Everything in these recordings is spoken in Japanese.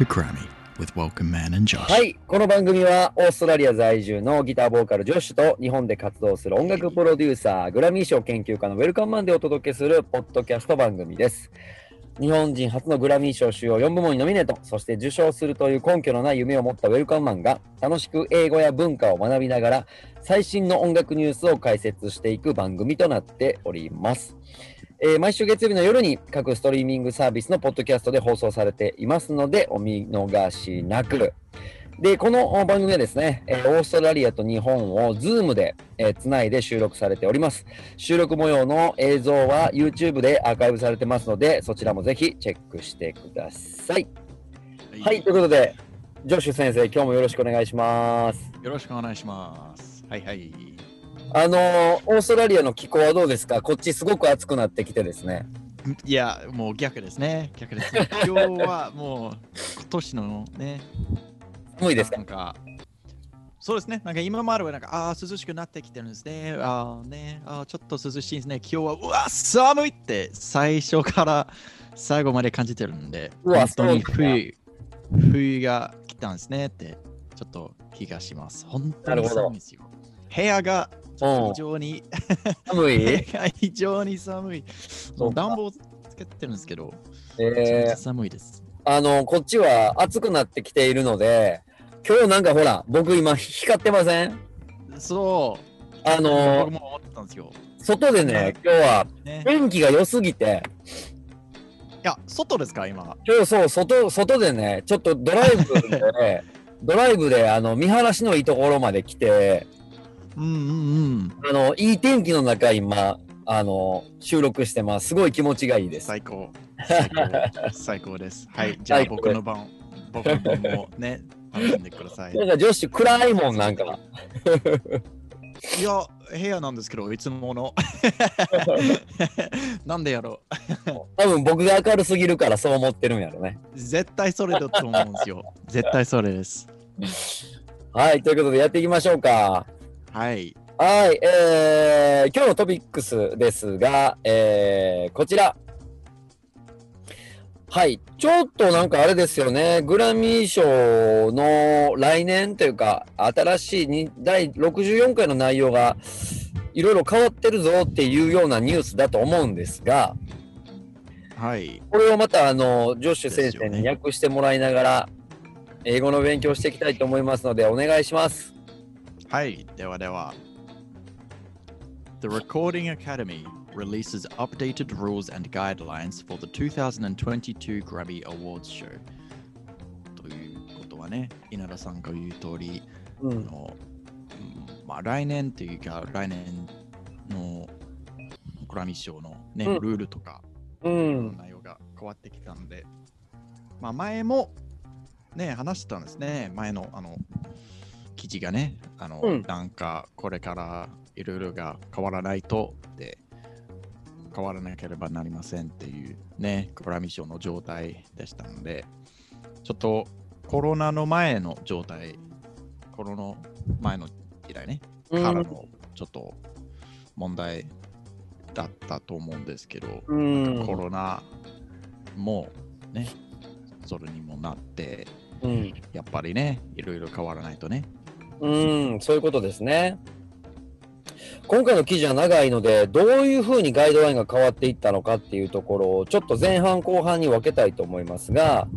to Grammy with Welcome Man and Josh. はい、この番組はオーストラリア在住のギターボーカルジョッシュと日本で活動する音楽プロデューサー、グラミー賞研究家のウェルカムマンでお届けするポッドキャスト番組です。日本人初のグラミー賞主要4部門にノミネート、そして受賞するという根拠のない夢を持ったウェルカムマンが楽しく英語や文化を学びながら最新の音楽ニュースを解説していく番組となっております。えー毎週月曜日の夜に各ストリーミングサービスのポッドキャストで放送されていますのでお見逃しなく。で、このお番組はですね、えーオーストラリアと日本を Zoom で、えーつないで収録されております。収録模様の映像は YouTube でアーカイブされてますので、そちらもぜひチェックしてください。はい、ということで、ジョッシュ先生、今日もよろしくお願いします。よろしくお願いします。はいはい。あのーオーストラリアの気候はどうですか？こっちすごく暑くなってきてですね。いや、もう逆ですね。逆ですね。今日はもう今年のね、寒いですか？なんか、そうですね。なんか今まではなんか、ああ、涼しくなってきてるんですね。ああね、あーちょっと涼しいですね。今日は、うわ、寒いって最初から最後まで感じてるんで、うわ本当に冬、冬が来たんですねって、ちょっと気がします。本当に寒いですよ。部屋がうん 非常に寒い？非常に寒い。暖房つけてるんですけど、えー、寒いです。あの、こっちは暑くなってきているので、今日なんかほら、僕今光ってません？そう。あの。外でね、今日はね、天気が良すぎて、いや、外ですか、今。今日そう、外、外でね、ちょっとドライブで、ドライブであの見晴らしのいいところまで来て、うんうんうん。あの、いい天気の中今、あの、収録してます。すごい気持ちがいいです。最高。最高 最高です。はい。じゃあ僕の番、僕の番もね、楽しんでください。なんか女子暗いもん、なんか。いや、部屋なんですけど、いつもの。なんでやろ多分僕が明るすぎるからそう思ってるんやろね。う。絶対それだと思うんですよ。絶対それです。はい、ということでやっていきましょうか。はい。はい、えー、今日のトピックスですが、えー、こちら。はい、ちょっとなんかあれですよね、グラミー賞の来年というか、新しいに第64回の内容がいろいろ変わってるぞっていうようなニュースだと思うんですが、はい。これをまたあのジョッシュ先生に訳してもらいながら、英語の勉強していきたいと思いますので、お願いします。はい。ではでは。The Recording Academy releases updated rules and guidelines for the 2022 Grammy Awards show. ということはね、稲田さんが言う通り、うん、あのうんまあ、来年というか、来年のグラミー賞の、ねうんルールとか、うん、内容が変わってきたので、まあ、前もね、話してたんですね。前のあの記事がね、あの、うん。なんかこれからいろいろが変わらないとで、変わらなければなりませんっていうね、グラミー賞の状態でしたので、ちょっとコロナの前の状態、コロナの前の時代ね、うん。からのちょっと問題だったと思うんですけど、うん。コロナもね、それにもなって、うん。やっぱりね、いろいろ変わらないとね。うん、そういうことですね。今回の記事は長いので、どういうふうにガイドラインが変わっていったのかっていうところを、ちょっと前半後半に分けたいと思いますが、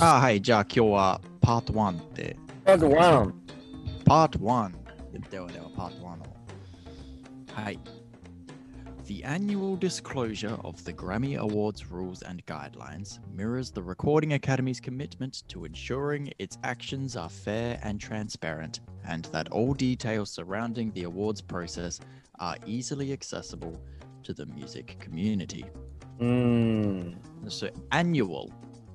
あはい、じゃあ今日はパート1って、まず1、パート1。ではではパート1を。はい。The annual disclosure of the Grammy Awards rules and guidelines mirrors the Recording Academy's commitment to ensuring its actions are fair and transparent, and that all details surrounding the awards process are easily accessible to the music community. うーん、 So, annual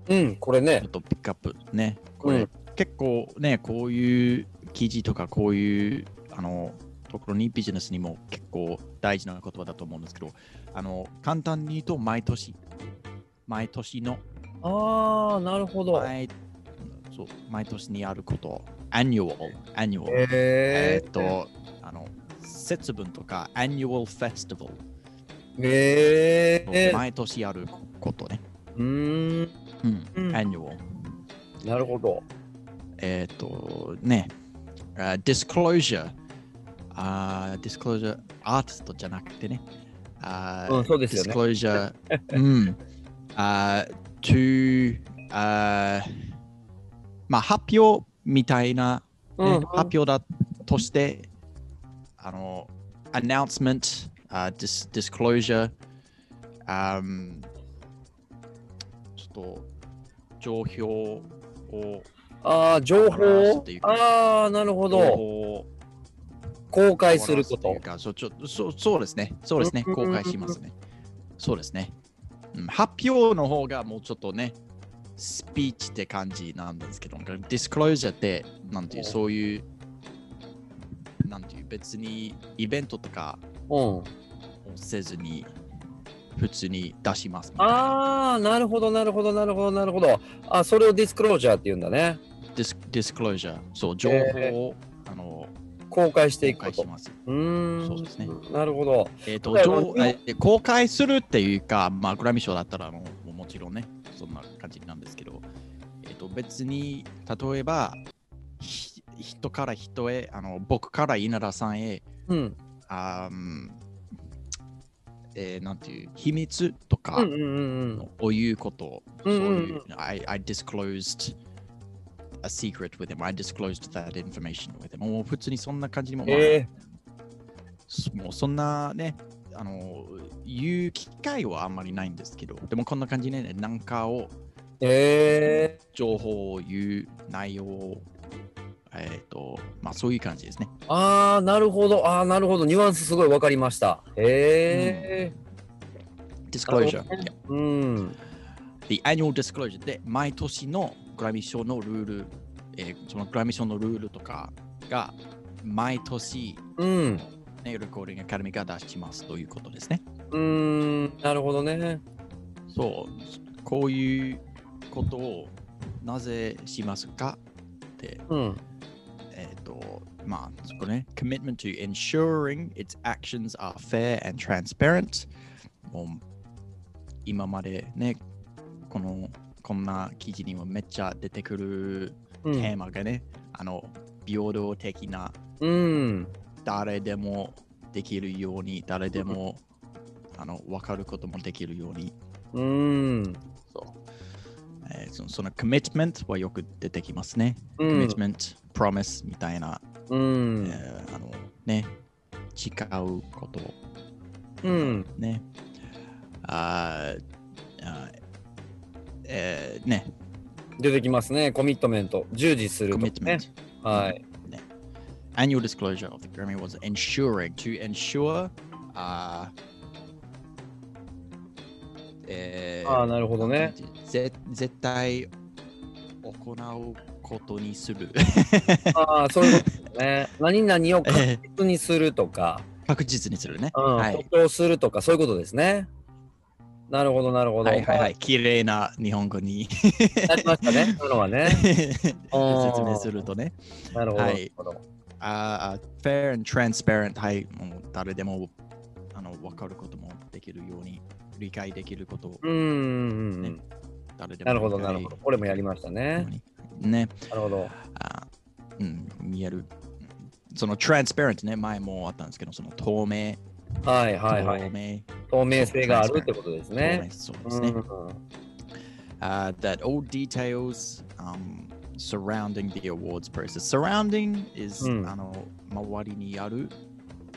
うん、これねちょっ、とピックアップね。これ、うん結構ね、こういう記事とかこういうあの ところにビジネスにも結構大事な言葉だと思うんですけど、あの簡単に言うと毎年、毎年の。ああ、なるほど。毎そう毎年にあること、annual、annual。ええーっと、あの節分とか annual festival、えー、毎年あることね。うーん、うん、うん。annual。なるほど。えっ、と、ね、あ disclosure、あー disclosure、アーティストじゃなくてね、あーうんそうですよね。disclosure、うん、あー to、あーまあ、発表みたいな、ねうん。うん発表だとして、あの、announcement、あ dis disclosure、ちょっと情報をああ、情報？ああ、なるほ情ど。公開することそうちょそうそうですね。そうですね。うん公開しますね。そうですね。うん発表の方がもうちょっとね、スピーチって感じなんですけど、ディスクロージャーって、なんていう、うんそういう、なんていう、別にイベントとかうん。をせずに、普通に出しますみたいな。ああ、なるほど、なるほど、なるほど、なるほど。あ、それをディスクロージャーって言うんだね。ディスディスクロージャー、そう、情報を、あの公開していくこと公開し。ます。うーん。そうですねなるほど。えーとだから情え公開するっていうか、まあ、グラミー賞だったらもうもちろんね、そんな感じなんですけど、えー、と別に、例えば、ひ人から人へ、あの僕から稲田さんへ、うん。あんえーなんていう、秘密とかを言うこと、そういう、I, I disclosed a secret with him, I disclosed that information with him. もう普通にそんな感じにも、うん。えそもうそんなね、あの、言う機会はあんまりないんですけど、でもこんな感じでね、なんかを、ー、え情報を言う内容を、えっ、と、まあそういう感じですね。ー、ああ、なるほど。ああ、なるほど。ニュアンスすごいわかりました。へえ disclosure、なるほうん。The annual disclosure で毎年のグラミー賞のルール、えーそのグラミー賞のルールとかが毎年、うん。ね、レコーディングアカデミーが出しますということですね。うーん。なるほどね。そう、こういうことをなぜしますかって、うん。えっ、と、まあ、そこね、commitment to ensuring its actions are fair and transparent。もう今までね、この、こんな記事にもめっちゃ出てくるうん。テーマがね、あの、平等的な、うん。誰でもできるように、誰でも、あの、分かることもできるように、うん。そう。えーそのその commitment はよく出てきますね。うん。commitment、promise みたいな、うん。えーあのね、誓うことうん。ね。あーあーえーね、出てきますね。コミットメント。従事するとかね。commitment。はい。Annual disclosure of the Grammy was ensuring to ensure あーえーああ、なるほどね。ぜ絶対行うことにする。ああ、そういうことですね。何々を確実にするとか、確実にするね。うん、はいするとか、そういうことですね。なるほど、なるほど。はいはいはい。綺麗な日本語になりましたね。そのはね。説明するとね。なるほど。はいあー fair and transparent。はい。もう誰でもあの分かることもできるように、理解できることをうんねうん。誰でもなるほど、なるほど。これもやりましたね。ね。なるほど。あうん、見える。その transparent ね、前もあったんですけど、その透明。はいはいはい。透明。透明性があるってことです透ね明。そうでうんすね。uh, that all details um, surrounding the awards process. Surrounding is うんあの周りにある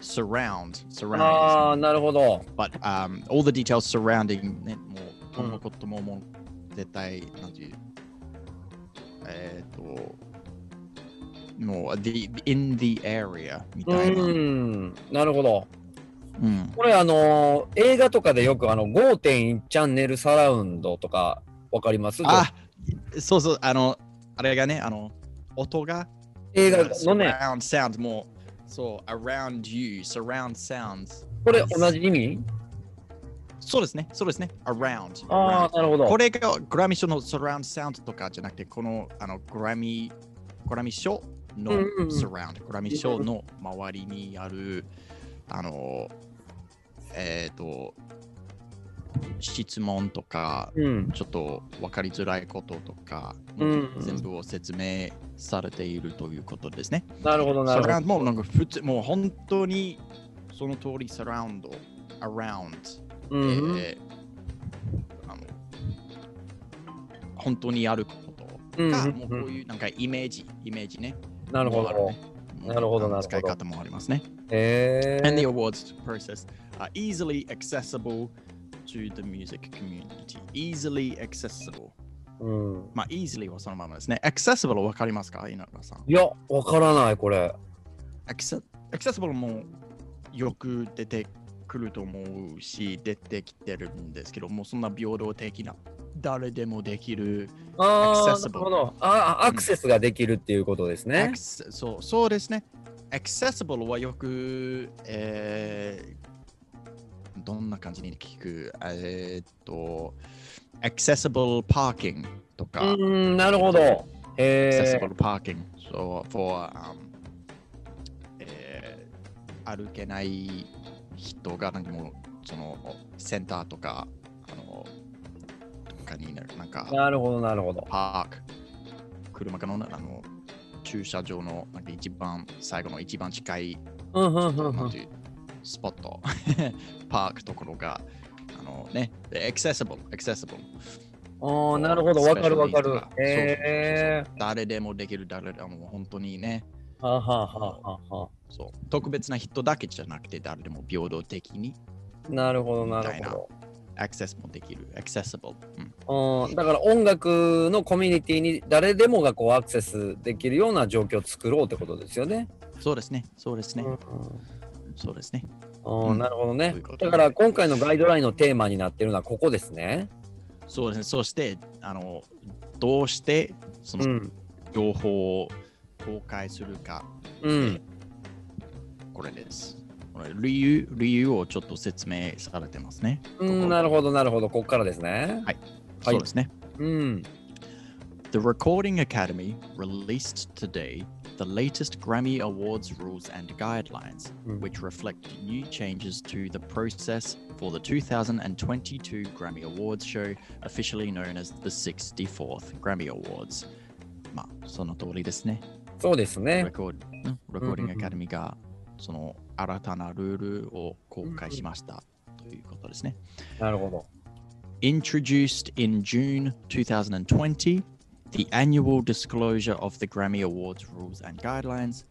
surround あ surround あ、is なるほど。but um, all the details surrounding ねもうこうんのことももう絶対なんていうえっ、ともう the in the area みたいな、うん、なるほど。うん。これあのー映画とかでよくあの5.1チャンネルサラウンドとかわかります？あそうそうあのあれがねあの音が映画のね、surround sound もうそう around you surround sounds これ同じ意味？そうですねそうですね around, ああ、なるほど。これがグラミー賞の surround sound とかじゃなくてこのあのグラミーグラミー賞のうんうんうん。surround グラミー賞の周りにあるあのえっ、と質問とか、うん。ちょっと分かりづらいこととか、うん全部を説明されているということですね。なるほど、なるほど。がもうなんか普通、もう本当にその通り、サラウンド、アラウンド、うん。えーあの本当にあることうんが、もうこういうなんかイメージ、イメージね。なるほど。ねなるほどなるほど使い方もありますね。へ And the え。awards process are easily accessible to the music community. Easily accessible. うん。まあ、easily はそのままですね。accessible わかりますか稲村さん。いや、わからない、これ。Acce- accessible もよく出てくると思うし、出てきてるんですけど、もうそんな平等的な、誰でもできる、ああ、アクセスができるっていうことですね。そうそうですね。Accessible はよく、えーどんな感じに聞く？えーっと、accessible parking とか、うん、なるほど。へえ。accessible parking so for、um, えー歩けない人がなんかもうそのセンターとかあのとかになるなんかなるほど、なるほど。パーク車かのあの駐車場のなんか一番最後の一番近いスポット。パークところがあのねで accessible accessible ああ、なるほど、わかるわかる。え。誰でもできる誰でも本当にね。はあはあはあはそう。特別な人だけじゃなくて誰でも平等的に。あ。なるほど、なるほど。アクセスもできる。accessible、うん、うん、だから音楽のコミュニティに誰でもがこうアクセスできるような状況を作ろうってことですよね。そうですね。そうですね、うん。そうですね。うん、なるほどね。だから今回のガイドラインのテーマになってるのはここですね。そうですね。そしてあのどうしてそのうん。情報を公開するか、うん。これです理由理由をちょっと説明されてますね、うん、なるほど、なるほど。ここからですね。はいはいそうですねうん。The Recording Academy released today the latest Grammy Awards rules and guidelines, Mm. which reflect new changes to the process for the 2022 Grammy Awards show, officially known as the 64th Grammy Awards. まあ、その通りですね。そうですね。Record、うん Recording Academy がその新たなルールを公開しましたということですね。なるほど。 Introduced in June 2020, the annual disclosure of the Grammy Awards rules and guidelines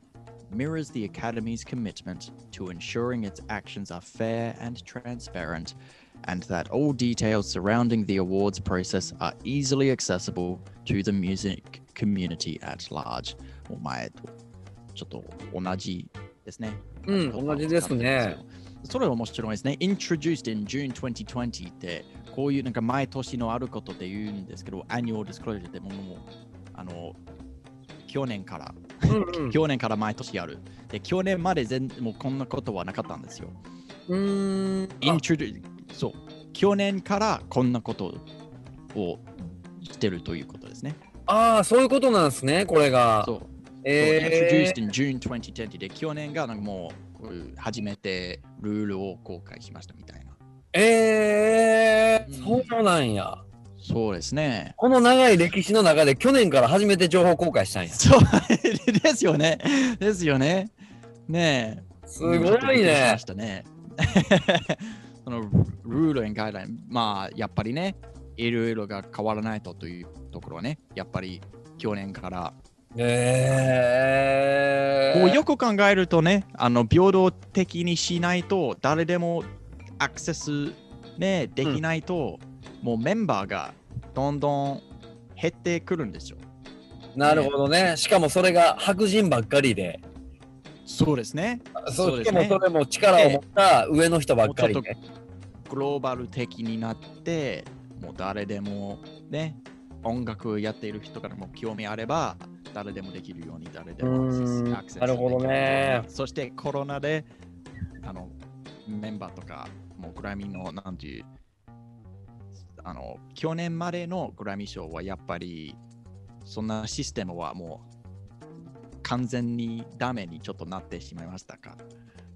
mirrors the Academy's commitment to ensuring its actions are fair and transparent, and that all details surrounding the awards process are easily accessible to the music community at large. お前とちょっと同じ ですね。うん、同じですね。それは面白いですね。Introduced in June 2020って、こういうなんか毎年のあることって言うんですけど、Annual Disclosure ってもうもうあの去年から、うんうん 去年から毎年やる。で、去年まで全もうこんなことはなかったんですよ。うーん。あ Introduce そう。去年からこんなことをしてるということですね。あー、そういうことなんですね、これが。そう。え Introduced in June 2020で、去年がなんかもうこういう初めてルールを公開しましたみたいな。ー、えー、うんそうなんや。そうですね。この長い歴史の中で去年から初めて情報公開したんや。そう ですよね。ですよね。ねえ。すごいねし。たね。そのルール and guideline、まあやっぱりね、いろいろが変わらないとというところはね、やっぱり去年から、えー、こうよく考えるとね、あの平等的にしないと、誰でもアクセス、ね、できないと、もうメンバーがどんどん減ってくるんですよ。なるほどね。しかもそれが白人ばっかりで。そうですね。そうですねもそれも力を持った上の人ばっかりで。グローバル的になって、もう誰でもね、音楽やっている人からも興味あれば、誰でもできるように、誰でもアクセスアクセスなるほどねそしてコロナで、あの、メンバーとか、もうグラミーの、なんていう、あの、去年までのグラミー賞はやっぱり、そんなシステムはもう完全にダメにちょっとなってしまいましたか。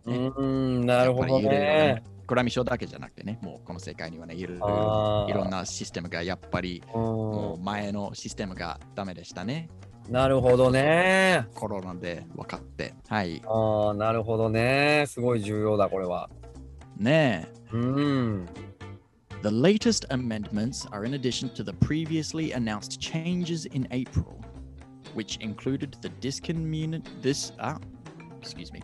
うーん、なるほどね。グラミー賞だけじゃなくてね、もうこの世界にはね、いろいろいろんなシステムがやっぱりもうう前のシステムがダメでしたね。んなるほどね。コロナで分かって。はい。ああ、なるほどね。すごい重要だ、これは。ねえ。うん。 The latest amendments are in addition to the previously announced changes in April, which included the discommuni- this ah, excuse me,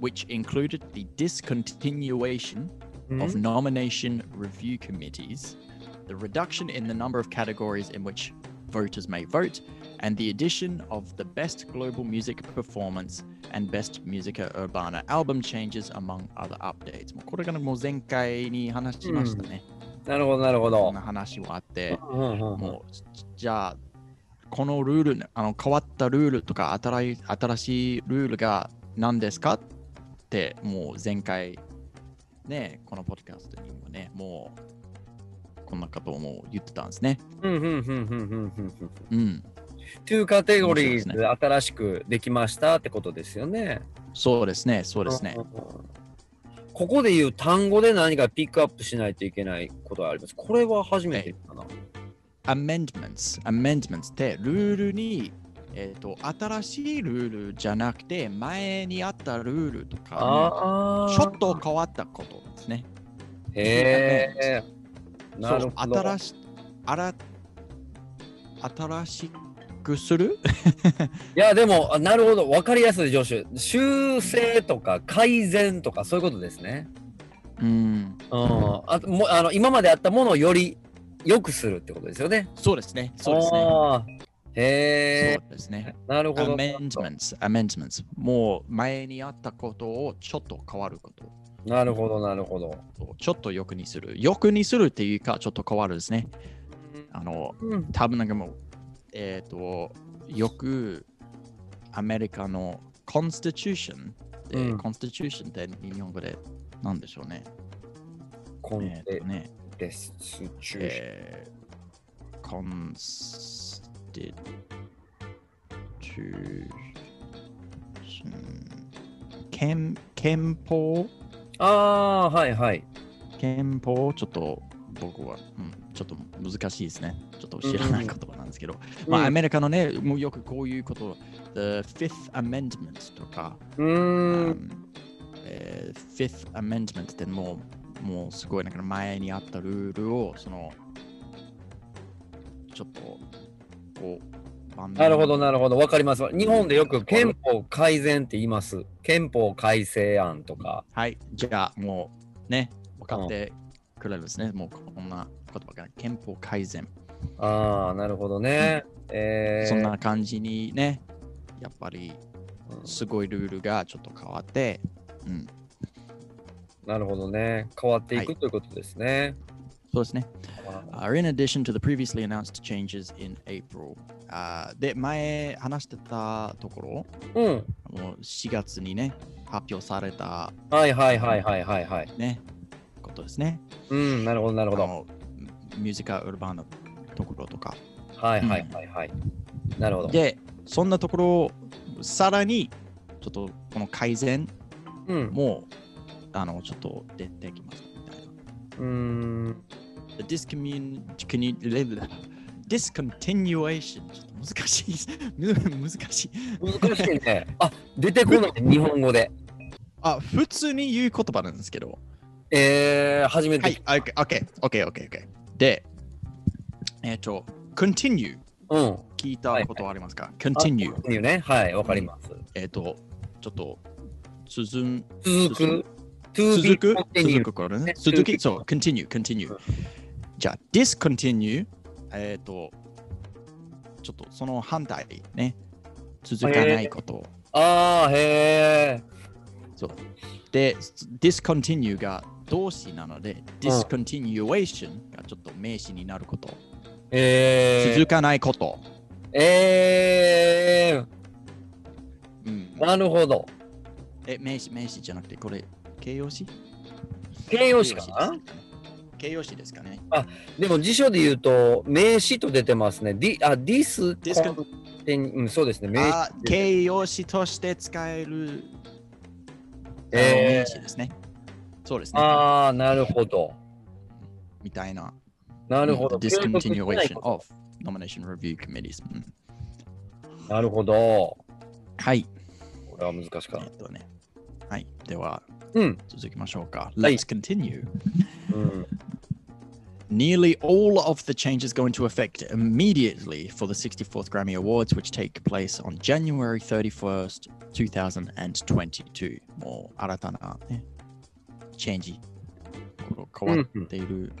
which included the discontinuation of nomination review committees, the reduction in the number of categories in which voters may vote, and the addition of the Best Global Music Performance and Best Musica Urbana album changes, among other updates. これがねもう前回に話しましたね。なるほど、なるほどこんな。話はあって、うんうんうんもうじゃあ、このルール、あの変わったルールとか新い新しいルールが何ですかって、もう前回、ね、このポッドキャストにもね、もうこんなことをもう言ってたんですね。うんうんうんうんうんうんうん。うん、2カテゴリー新しくできましたってことですよね。そうですね、そうですねここで言う単語で何かピックアップしないといけないことがあります。これは初めてかな。amendments, amendments ってルールに、えー、と新しいルールじゃなくて前にあったルールとかああ。ちょっと変わったことですね。へえ。なるほど。新し新しくする？いや、でも、あなるほど。わかりやすい、上司。修正とか改善とかそういうことですね。うん、うん。あともあの今まであったものをより良くするってことですよね。そうですね。そうですね。へそうですね。え。なるほど。amendments, amendments。もう前にあったことをちょっと変わること。なるほど、なるほど。ちょっと良くにする。良くにするっていうか、ちょっと変わるですね。あの、うん。多分なんかもう、えっ、と、よくアメリカの Constitution で、うん Constitution って日本語で何でしょうね。コンテえっ、とね、デスチューション。憲憲法？ああ、はいはい。憲法？ちょっと僕は、うん、ちょっと難しいですね。ちょっと知らない言葉なんですけど、まあ、アメリカのね、もうよくこういうこと、The Fifth Amendment とか、うーん。えー Fifth Amendment ってもう、もうすごいなんか前にあったルールを、その、ちょっと、こう、なるほど、なるほど。わかります。日本でよく憲法改善って言います。憲法改正案とか。はい、じゃあもうね、分かってくれるんですね。もうこんな言葉が憲法改善。ああ、なるほどね。えー、そんな感じにね、やっぱりうんすごいルールがちょっと変わって、うん、なるほどね。変わっていく、はいということですね。そうですね。あ are in addition to the previously announced changes in April. あーで、前話してたところ、うん。もう4月にね、発表されたはいはいはいはいはいはい。ね、ことですね。うん、なるほどなるほど。ミュージカルウルバーンのところとか。はいはいはいはい。なるほど。で、そんなところをさらに、ちょっとこの改善うん。も、あの、ちょっと出てきますみたいな。うーん。The discommun- commu- discontinuation ちょっと難しいむ 難しい難しいね。あ、出てこない、日本語で。あ普通に言う言葉なんですけどえー、初めて。はい OK OK OK OK OK でえっ、と continue うん。聞いたことはありますか、continue ってい。うね。はい、わかります。えっ、とちょっと続ん続く？続く？続くからね。ね。続き？そう continue continue じゃあ discontinue えっ、とちょっとその反対ね。続かないこと、ああ、へえ。そう。で discontinue が動詞なので discontinuation がちょっと名詞になること、え続かないこと、ー、えうん。ー、なるほど。え名詞名詞じゃなくてこれ形容詞？形容詞か？な形容詞ですかね。形容詞でも辞書で言うと、名詞と出てますね。ディあ、ディスコうん、そうですね。名詞。あ形容詞として使える、えー。名詞ですね。そうですね。ああ、なるほど。みたいな。なるほど。 The 継続してない discontinuation こと of nomination review committees、うんなるほど。はい。これは難しかっえっとね。はい。では、た。うん。続きましょうか。はい Let's continue. うん、 Nearly all of the changes go into effect immediately for the 64th Grammy Awards, which take place on January 31st, 2022. もう新たな、ね、 チェンジ、変わっている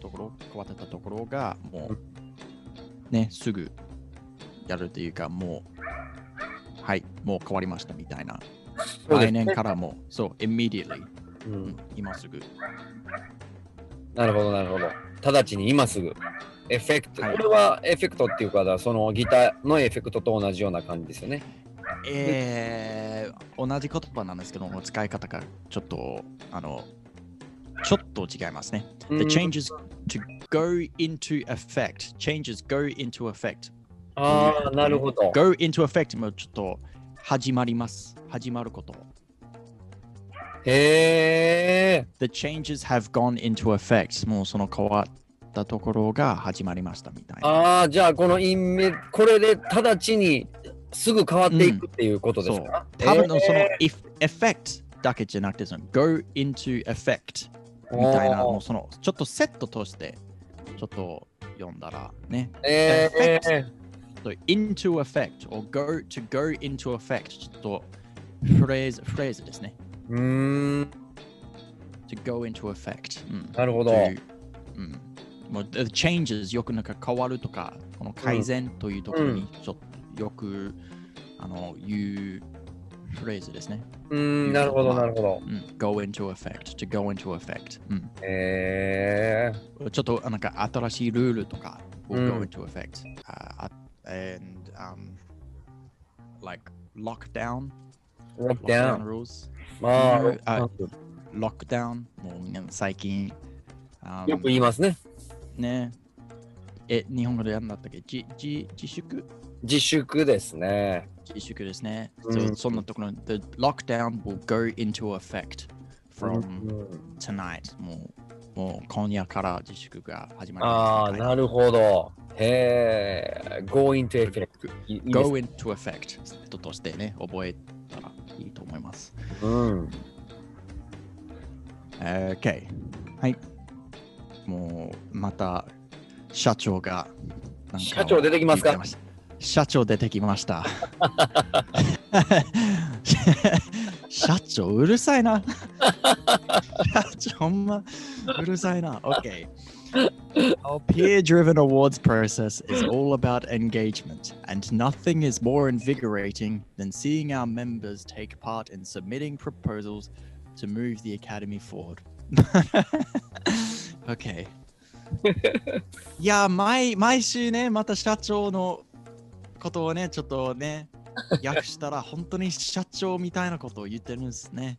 ところ、変わってたところが、もう、ね、すぐやるというか、もう、はい、もう変わりましたみたいな。来年からも、そう、immediately、ううんん、今すぐ。なるほど、なるほど。直ちに今すぐ。エフェクト。はいこれはエフェクトっていうか、そのギターのエフェクトと同じような感じですよね。えー、同じ言葉なんですけども、使い方がちょっと、あの、ちょっと違いますね。The うん changes to go into effect. Changes go into effect. ああ、なるほど。Go into effect もちょっと始まります。始まること。へえ。The changes have gone into effect. もうその変わったところが始まりましたみたいな。ああ、じゃあこのインメ、これで直ちにすぐ変わっていくっていうことですか、多分そのえ if effect だけじゃなくて、その go into effect ーみたいな、もうそのちょっとセットとしてちょっと読んだらね。えー、So, into effect or go to go into effect ちょっとフレーズ、フレーズですね。うーん、to go into effect、うん、なるほど。ううん、もう changes よくなんか変わるとか、この改善というところにちょっとよく、あの言うフレーズですね。うーん、なるほど、なるほど。うん、go into effect, to go into effect、うん。えちょっとなんか新しいルールとか will うん。go into effect、uh, and、um, like lockdown lockdown ウン。rules まあ、うん。あ lockdown もうみんな最近、あよく言いますね。ね。え日本語でやるんだったっけ？自自自粛？自粛ですね。自粛ですね、うんそそんなところ the lockdown will go into effect うん from tonight もうもう今夜から自粛が始まりああ、ますみたいなるほど。へえ、go into effect。go into effect としてね、覚えたらいいと思います。うん。OK。はい。もう、また、社長が社長出てきますか？社長出てきました。社長、うるさいな。社長、ほんま、うるさいな。OK。Our peer driven awards process is all about engagement, and nothing is more invigorating than seeing our members take part in submitting proposals to move the academy forward. okay. いや、毎毎週ね、また社長の ことをね、ちょっとね、訳したら本当に社長みたいなことを言ってるんですね。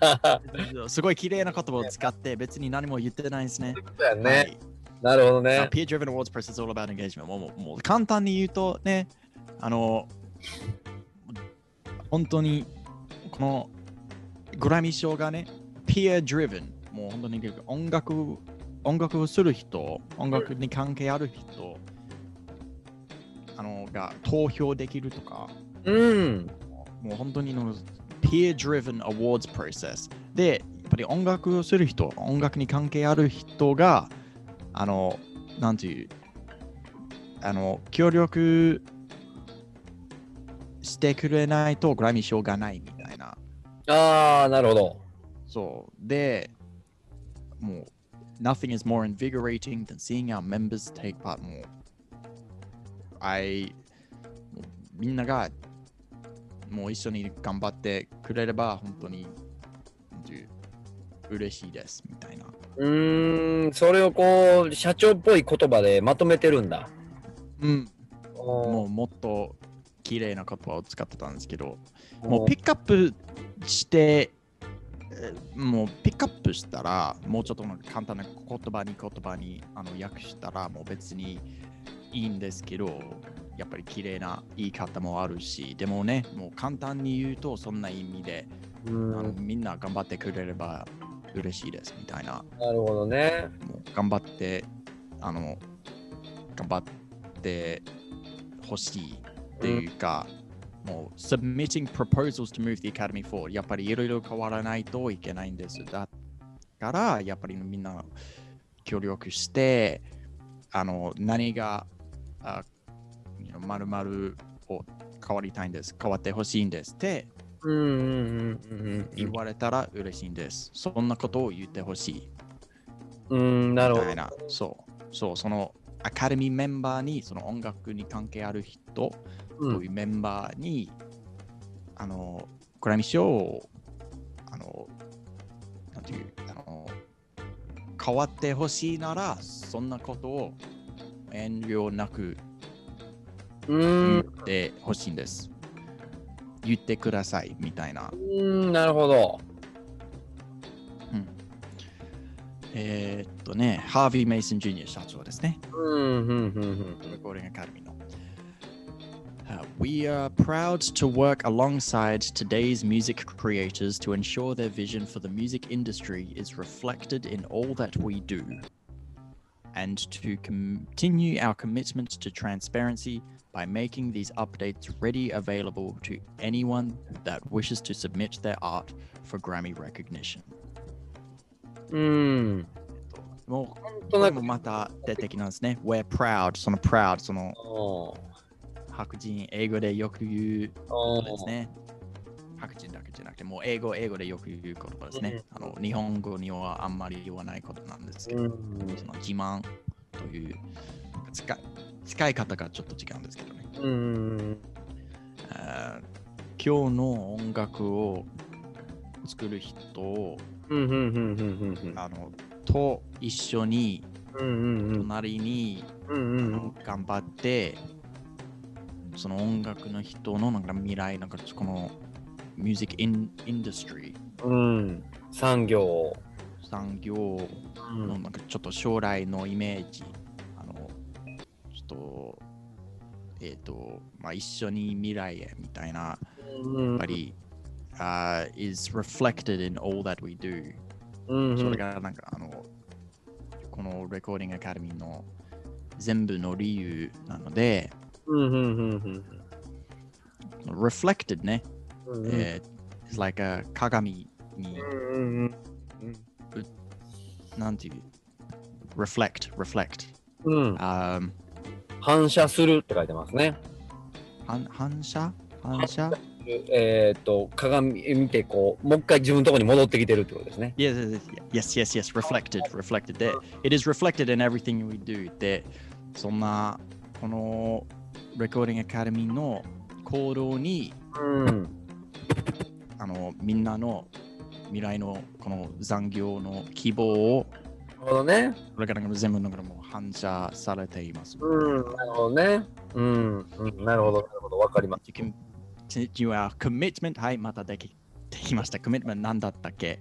すごい綺麗な言葉を使って別に何も言ってないんですね。ね。はいなるほどね。peer driven awards process is all about engagement もうもうもう簡単に言うとね、あの、本当にこのグラミー賞がね、peer driven もう本当に音楽音楽をする人、音楽に関係ある人、が投票できるとか、うん。もう本当にの peer driven awards process で、やっぱり音楽をする人、音楽に関係ある人が、あの、なんていう、あの、協力してくれないとグラミー賞がないみたいな。ああ、なるほど。そう。で、もう、nothing is more invigorating than seeing our members take part もう、I みんながもう一緒に頑張ってくれれば本当に嬉しいですみたいな。うーん、それをこう、社長っぽい言葉でまとめてるんだ。うん。ももうもっと綺麗な言葉を使ってたんですけど、もうピックアップして、えーもうピックアップしたら、もうちょっと簡単な言葉に言葉にあの訳したら、もう別にいいんですけど、やっぱり綺麗な言い方もあるし、でもね、もう簡単に言うと、そんな意味で、うあのん、みんな頑張ってくれれば嬉しいですみたいな。なるほどね。もう頑張って、あの、頑張ってほしいっていうか、もう submitting proposals to move the academy forward やっぱりいろいろ変わらないといけないんです。だから、やっぱりみんな協力して、あの、何が、あまるまるを変わりたいんです。変わってほしいんですって言われたら嬉しいんです。そんなことを言ってほしい。うん。なるほど。そう。そう、そのアカデミーメンバーに、その音楽に関係ある人、うんそういうメンバーに、あの、グラミー賞を、あの、なんていう、あの、変わってほしいなら、そんなことを遠慮なくう言んってほしいんです。言ってください、みたいな。うん。なるほど。うんえーっとね、ハービー・メイソン・ジュニア社長ですね。うんうんうんうん。 Recording Academy の。Uh, we are proud to work alongside today's music creators to ensure their vision for the music industry is reflected in all that we do, and to continue our commitment to transparency by making these updates ready available to anyone that wishes to submit their art for Grammy recognition. うん。もうことれもまた出てきなんですね。We're proud, その proud、そのう白人、英語でよく言うことですんね。白人だけじゃなくて、もう英語、英語でよく言う言葉ですね。あの日本語にはあんまり言わないことなんですけど、うんその自慢という使い使い方がちょっと違うんですけどね。うん。今日の音楽を作る人をうんうんうんうんうんあのと一緒にうんうんうん。隣にうんうんあの頑張って、その音楽の人のなんか未来、なんかこのミュージックインインダストリー、うん。産業を。産業うん。のなんかちょっと将来のイメージ、と、えっ、と、まあ、一緒に未来へみたいな、やうん。っぱり、あ is reflected in all that we do。うんそれがなんかあの、このレコーディングアカデミーの全部の理由なので、うんうんうんうん reflected ね、うんえー is like a 鏡に、うんうんなんていう？reflect, reflect、うん。あ反射するって書いてますね。反反射？反射？えっ、と鏡見てこうもう一回自分のところに戻ってきてるってことですね。Yes, yes, yes, yes, reflected, reflected で、it is reflected in everything we do で、そんなこのレコーディングアカデミーの行動にうんあのみんなの未来のこの残業の希望をなるほどね。これから全部のも反射されています。うんなるほどね。うん、うん、なるほどなるほどわかります。You can our commitment はい、またできできました。commitment 何だったっけ？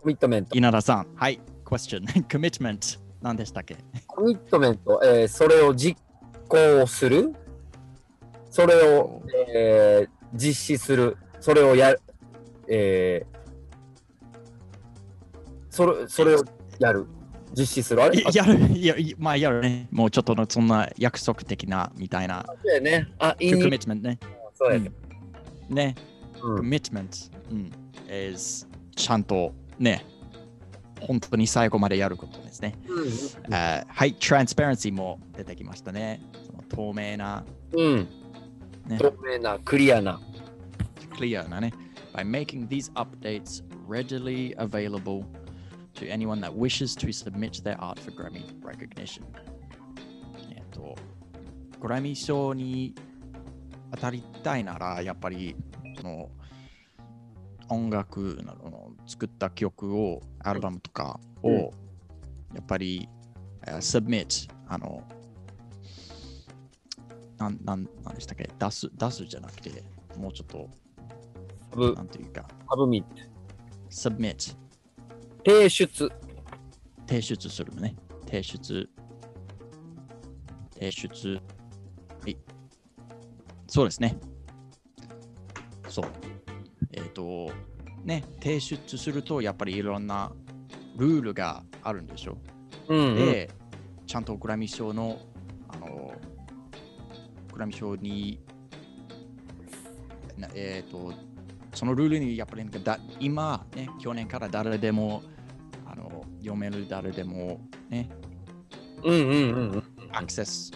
コミットメント。稲田さん。はい、question。commitment 何でしたっけ？コミットメント、えーそれを実行する？それを、えー実施する？それをやる。えーそれそれをやる？実施する？あれ？いやる、いや、いまあやるね。もうちょっとのそんな約束的なみたいな。そうやね。あ、いいね。commitment ね。そうやね。ね。うん。commitment、うん、is ちゃんとね、本当に最後までやることですね。あはい、transparency も出てきましたね。その透明な、うん。ね、透明な、クリアな。クリアなね。By making these updates readily available to anyone that wishes to submit their art for Grammy recognition. えっと、グラミー賞に当たりたいなら、やっぱり、その、音楽などの作った曲を、アルバムとかを、うん。やっぱり、えー submit、あの、なん、なん、なんでしたっけ？出す、出すじゃなくて、もうちょっと、なんていうか、サブミット。submit、提出。提出するのね。提出。提出。はい。そうですね。そう。えっ、と、ね、提出すると、やっぱりいろんなルールがあるんでしょ。うんうん。で、ちゃんとグラミー賞の、あの、グラミー賞に、なえっ、と、そのルールにやっぱりなんかだ今、ね、去年から誰でも読める誰でも、ね、うんうんうんうん。アクセス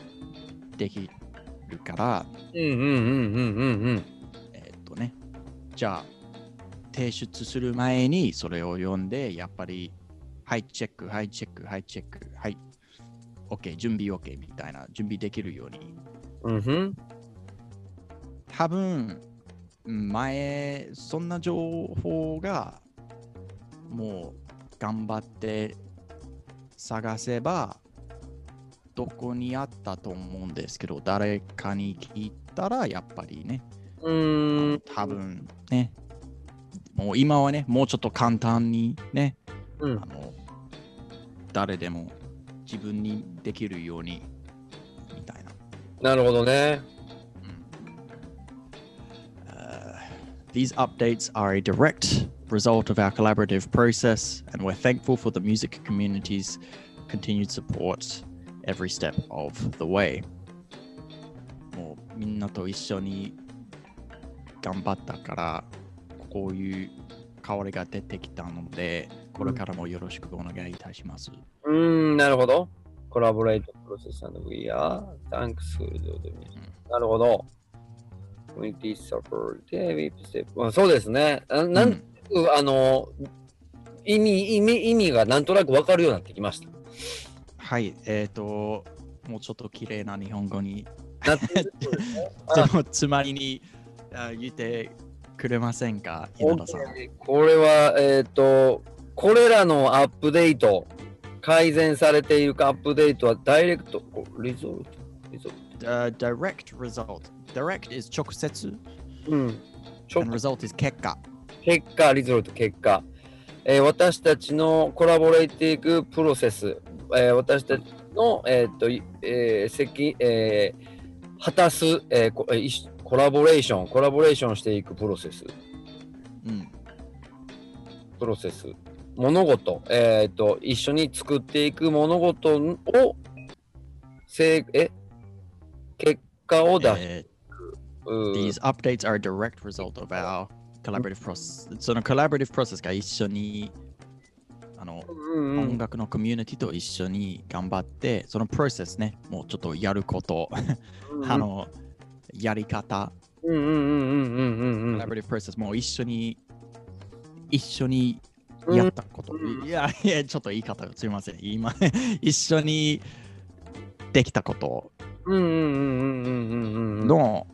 できるから、うんうんうんうんうんうん。えっ、とね、じゃあ、提出する前にそれを読んで、やっぱり、はい、チェック、はい、チェック、はい、チェック、はい、OK、準備 OK みたいな、準備できるように。うんふん。多分、前、そんな情報が、もう、頑張って探せば、どこにあったと思うんですけど、誰かに聞いたら、やっぱりね、うーん。多分ね、もう今はね、もうちょっと簡単にね、うんあの誰でも自分にできるようにみたいな。なるほどね。These updates are a direct result of our collaborative process, and we're thankful for the music community's continued support every step of the way. もうみんなと一緒に頑張ったから、こういう変わりが出てきたので、これからもよろしくお願いいたします。うーん、なるほど。コラボレートプロセス and we are thanks to the なるほど。Community support で VIP ステップ。あそうですね。あなんうんあの、意味、意味、意味がなんとなくわかるようになってきました。はい、えっ、と、もうちょっと綺麗な日本語になってねあでもつまりにあ言ってくれませんか、稲田さん。これは、えっ、と、これらのアップデート、改善されているかアップデートはダイレクト、リゾルト、リゾル Uh, direct result. Direct is 直接、ト。うん。and result is 結果。結果、リゾルト、結果。えー私たちのコラボレーティングプロセス、えー私たちの、えーっといえー責えー果たす、えーこえーいしコラボレーション、コラボレーションしていくプロセス、うん。プロセス、物事、えーっと一緒に作っていく物事を、せえ結果を出す。えうー these updates are a direct result of our collaborative process. その collaborative process が一緒にあの、うんうん音楽のコミュニティと一緒に頑張って、そのプロセスね、もうちょっとやること、うん あの、やり方、うんうんうんうんうんうんうん collaborative process もう一緒に、一緒にやったこと。うんいや、いや、ちょっと言い方がすいません。今、一緒にできたことうんうんうんうんうんうんうんの、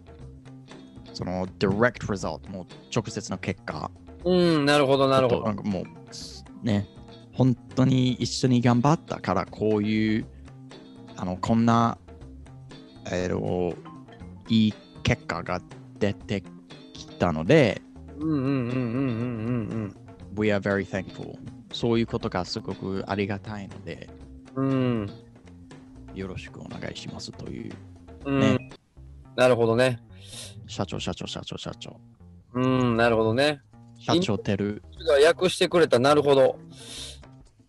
その direct result、もう直接の結果。うん、なるほど、なるほど。なんかもう、ね、本当に一緒に頑張ったから、こういう、あの、こんな、えーと、いい結果が出てきたので、うんうんうんうんうんうん We are very thankful. そういうことがすごくありがたいので、うん。うん。よろしくお願いしますという、うんねなるほどね。社長、社長、社長、社長。うん、なるほどね。社長テル。訳してくれた、なるほど。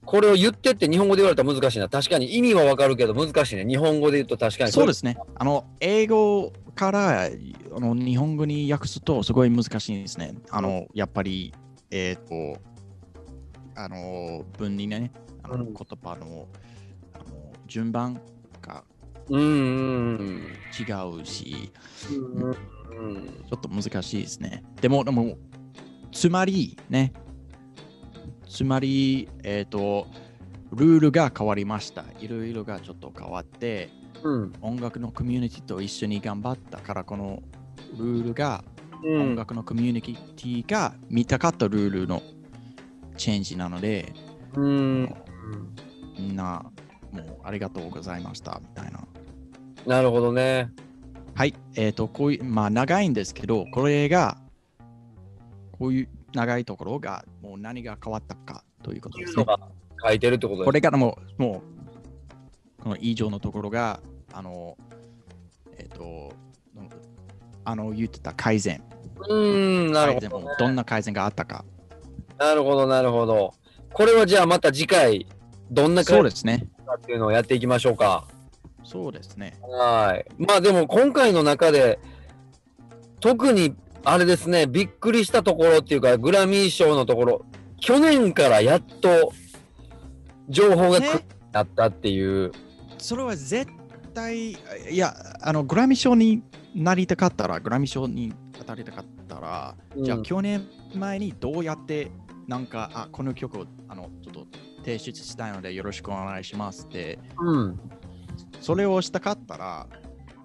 これを言ってって日本語で言われたら難しいな。確かに意味はわかるけど難しいね。日本語で言うと確かに。そうですね。あの、英語からあの日本語に訳すとすごい難しいですね。あの、やっぱり、えっ、と、あの、文にね、あのうん言葉のあの順番違うし、うん。うんちょっと難しいですね。でも、でも、つまりね、つまり、えっ、と、ルールが変わりました。いろいろがちょっと変わって、うん。音楽のコミュニティと一緒に頑張ったから、このルールが、うん。音楽のコミュニティが見たかったルールのチェンジなので、うん。みんな、もうありがとうございました、みたいな。なるほどね。はい、えっ、と、こういう、まあ長いんですけど、これが、こういう長いところが、もう何が変わったかということですね。書いてるってことこれからも、もう、この以上のところが、あの、えっ、と、あの、言ってた改善、うん、なるほど、改善もどんな改善があったか、なるほど、なるほど。これはじゃあまた次回、どんな感じそうですね。かっていうのをやっていきましょうか。そうですね。はい。まあでも今回の中で、特にあれですね、びっくりしたところっていうか、グラミー賞のところ、去年からやっと情報がねくなったっていう。それは絶対、いや、あの、グラミー賞になりたかったら、グラミー賞に当たりたかったら、じゃあうん去年前にどうやって、なんか、あ、この曲を、あの、ちょっと提出したいのでよろしくお願いしますって、うん。それをしたかったら、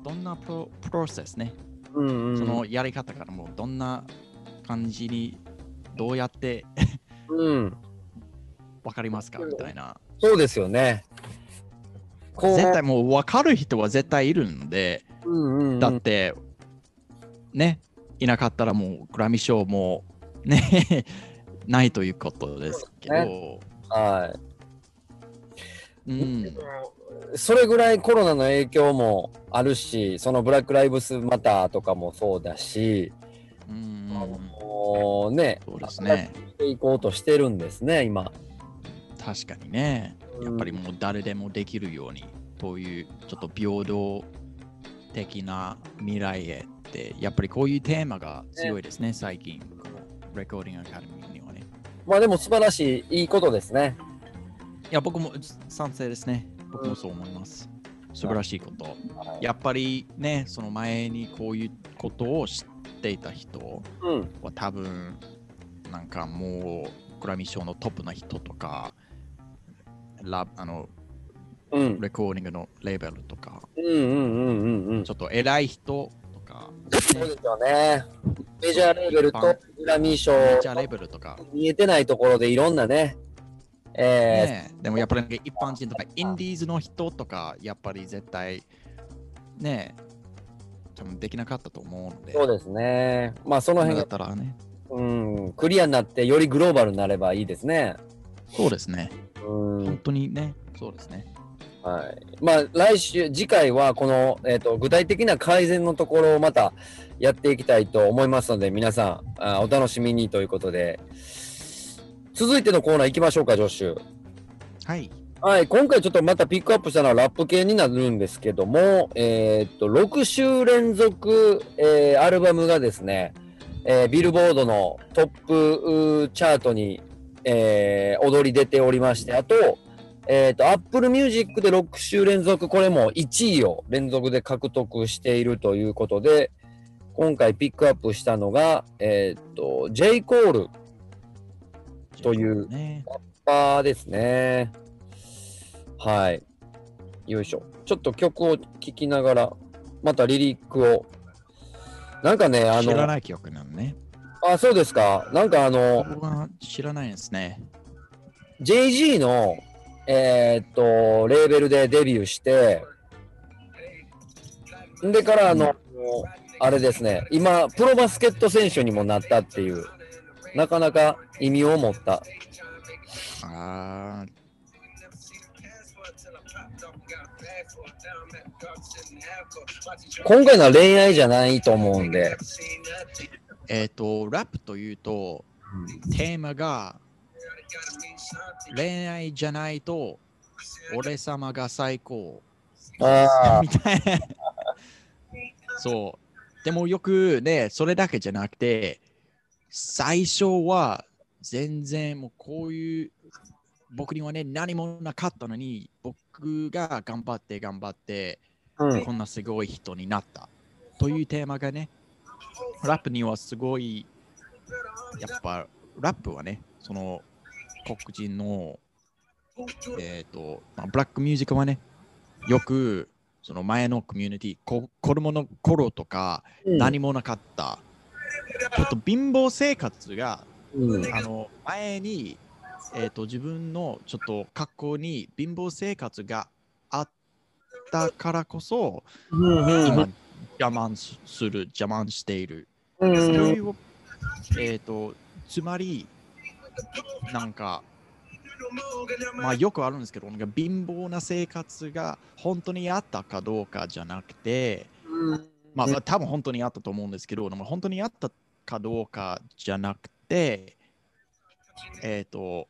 どんなプロプロセスね、うんうん。そのやり方からもどんな感じに、どうやってうん。わかりますかみたいな。そうですよね。絶対もう分かる人は絶対いるので、うんうんうんだって、ね、いなかったらもうグラミー賞もね、ないということですけど、はい。うん、それぐらいコロナの影響もあるし、そのブラック・ライブスマターとかもそうだし、うん、もうね、そうですね。していこうとしてるんですね、今。確かにね、やっぱりもう誰でもできるようにというちょっと平等的な未来へって、やっぱりこういうテーマが強いですね、最近。レコーディングアカデミーにはね。まあでも素晴らしい、いいことですね。いや、僕も賛成ですね。僕もそう思います。素晴らしいこと。はいやっぱりね、その前にこういうことを知っていた人うん。は多分、なんかもう、グラミー賞のトップな人とか、ラあのうん。レコーディングのレーベルとか、うんうんうんうんうん。ちょっと偉い人とか、そうですよね。メジャーレーベルとグラミー賞、メジャーレーベルとか、見えてないところでいろんなね、えね、でもやっぱり一般人とか、インディーズの人とか、やっぱり絶対、ね、多分できなかったと思うのーで、そうですね。まあそのだ辺が、ったらね、うん、クリアになってよりグローバルになればいいですね。そうですね、うん本。当にね、そうですね。はい。まあ来週、次回はこの、えー、と具体的な改善のところをまたやっていきたいと思いますので、皆さんあお楽しみにということで、続いてのコーナー行きましょうか、ジョッシュ。はい。はい、今回ちょっとまたピックアップしたのはラップ系になるんですけども、えーっと、6週連続、えーアルバムがですね、えービルボードのトップチャートに、えー踊り出ておりまして、あと、えーっと、Apple Music で6週連続、これも1位を連続で獲得しているということで、今回ピックアップしたのが、えーっと、J. コールというね、パーですね。はい。よいしょ。ちょっと曲を聴きながら、またリリックを。なんかね、あの、知らない曲なのね。あ、そうですか。なんかあの、知らないですね。JG の、えーっと、レーベルでデビューして、んでからあの、あれですね、今、プロバスケット選手にもなったっていう、なかなか意味を持った。あー今回のは恋愛じゃないと思うんで、えっ、と、ラップというと、テーマが恋愛じゃないと俺様が最高あ みたいな。そう。でもよくね、それだけじゃなくて、最初は全然もうこういう、僕にはね、何もなかったのに、僕が頑張って頑張って、あ、うん、こんなすごい人になった。というテーマがね、ラップにはすごい、やっぱラップはね、その黒人の、えっ、と、まあ、ブラックミュージックはね、よくその前のコミュニティ、こ子供の頃とかうん何もなかった、ちょっと貧乏生活がうん。あの前に、えー、と自分のちょっと格好に貧乏生活があったからこそ、うんうん。今邪魔する邪魔している、うんそれをえー、とつまりなんかまあよくあるんですけどなんか貧乏な生活が本当にあったかどうかじゃなくてまあ、まあ多分本当にあったと思うんですけど、本当にあったかどうかじゃなくて、えっ、と、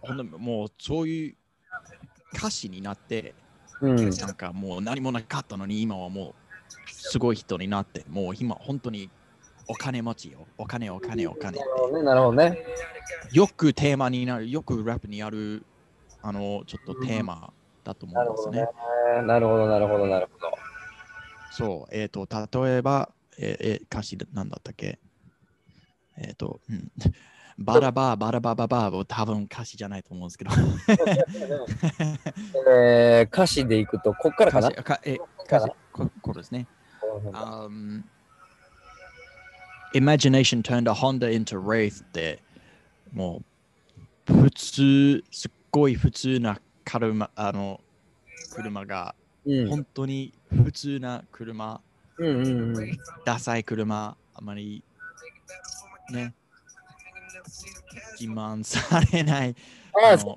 ほんともうそういう歌詞になって、うん。なんかもう何もなかったのに今はもうすごい人になって、もう今本当にお金持ちよ。お金、お金、お金。なるほどね。なるほどね。よくテーマになる、よくラップにある、あの、ちょっとテーマだと思なるほどうんですね。ね。なるほど、なるほど、なるほど。そう、えっ、と、例えば、えーえー歌詞なんだったっけ？えっ、と、うん、バラバー、バラバババーは多分歌詞じゃないと思うんですけど。えー、歌詞でいくと、こっからかな？歌詞かえ歌詞ここれですね。Um, Imagination turned a Honda into Wraith って、もう、普通、すっごい普通な車あの車が、うん。本当に普通な車、うんうんうん。ダサい車、あまり、ね、自慢されない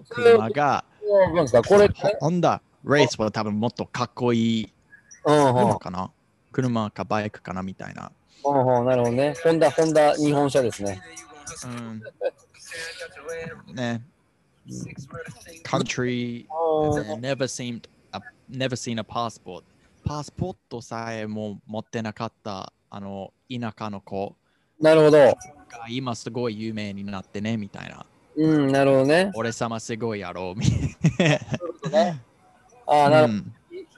車が、なんか、これ、ホンダ、レースは多分もっとかっこいい車かな？車かバイクかなみたいな。なるほどね。ホンダ、ホンダ、日本車ですね。うん、ね。country あ never seemed a, never seen a passport パスポートさえも持ってなかったあの田舎の子なるほど。が今すごい有名になってねみたいなうん、なるほどね。俺様すごいやろうみああ、なるほど。うん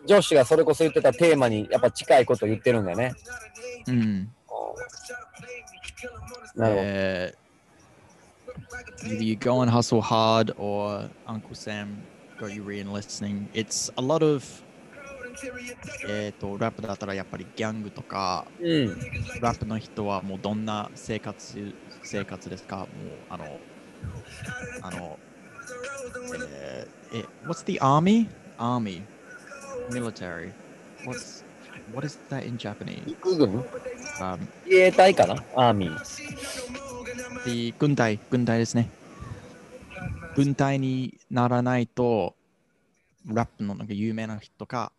女子がそれこそ言ってたテーマにやっぱ近いこと言ってるんだよね。うんなるほど。えー Either you go and hustle hard or Uncle Sam got you re-enlisting. It's a lot of えっと、ラップだったらやっぱりギャングとか、うん。ラップの人はもうどんな生活生活ですか？もうあの、あの、えー、え、What's the army? Army. Military. What's, what is that in Japanese? 陸軍？Um, 自衛隊かな？アーミー。the 軍隊、軍隊ですね。軍隊にならないと、ラップのなんか有名な人か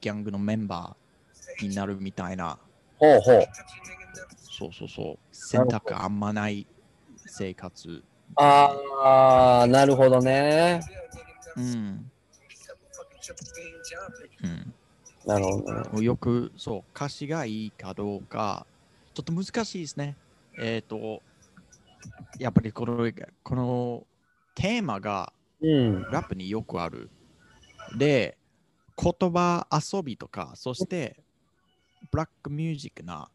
ギャングのメンバーになるみたいな、ほうほう。そうそうそう、選択あんまない生活。ああ、なるほどね。うん。うんなるほどね。よく、そう、歌詞がいいかどうか、ちょっと難しいですね。えっ、と、やっぱりこのこのテーマがうん。ラップによくある。で、言葉遊びとか、そして、ブラックミュージックな、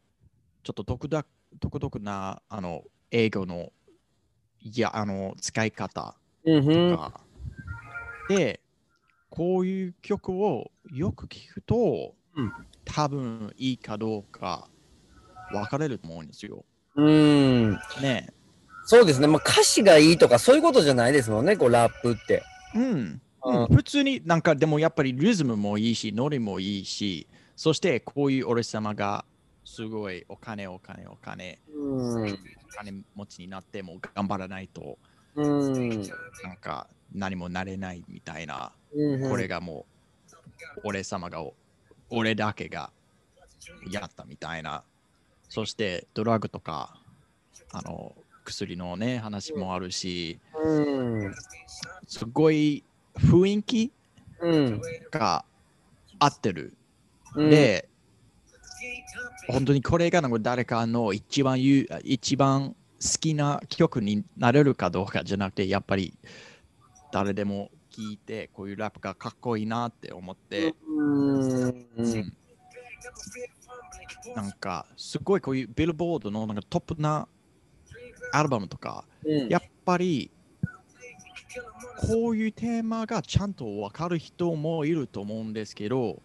ちょっと独特独特なあの英語のいやあの使い方うんふん。が、で、こういう曲をよく聞くと、うん多分いいかどうか分かれると思うんですよ。うん。ねそうですね。まあ、歌詞がいいとかそういうことじゃないですもんね、こうラップって。うん、うん普通になんかでもやっぱりリズムもいいし、ノリもいいし、そしてこういう俺様がすごいお金お金お金、うん。お金持ちになっても頑張らないとうん。なんか何もなれないみたいな、うんこれがもう俺様が俺だけがやったみたいな。そしてドラッグとかあの薬のね話もあるし、うん。すごい雰囲気うん。が合ってる。うん、で、本当にこれがなんか誰かの一番言う一番好きな曲になれるかどうかじゃなくて、やっぱり誰でも聞いて、こういうラップがかっこいいなって思って、うん。ううんんなんかすごいこういうビルボードのなんかトップなアルバムとか、うん。やっぱりこういうテーマがちゃんと分かる人もいると思うんですけど、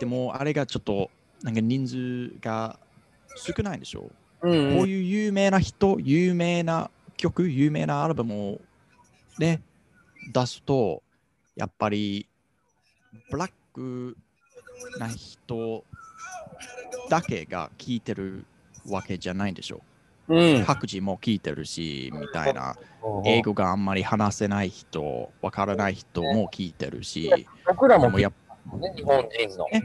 でもあれがちょっとなんか人数が少ないでしょ。うん。こういう有名な人、有名な曲、有名なアルバムをね、出すと、やっぱりブラックな人だけが聴いてるわけじゃないんでしょ。うん。各自も聴いてるし、みたいな。英語があんまり話せない人、わからない人も聞いてるし、僕らもでもやっね、日本人のえ？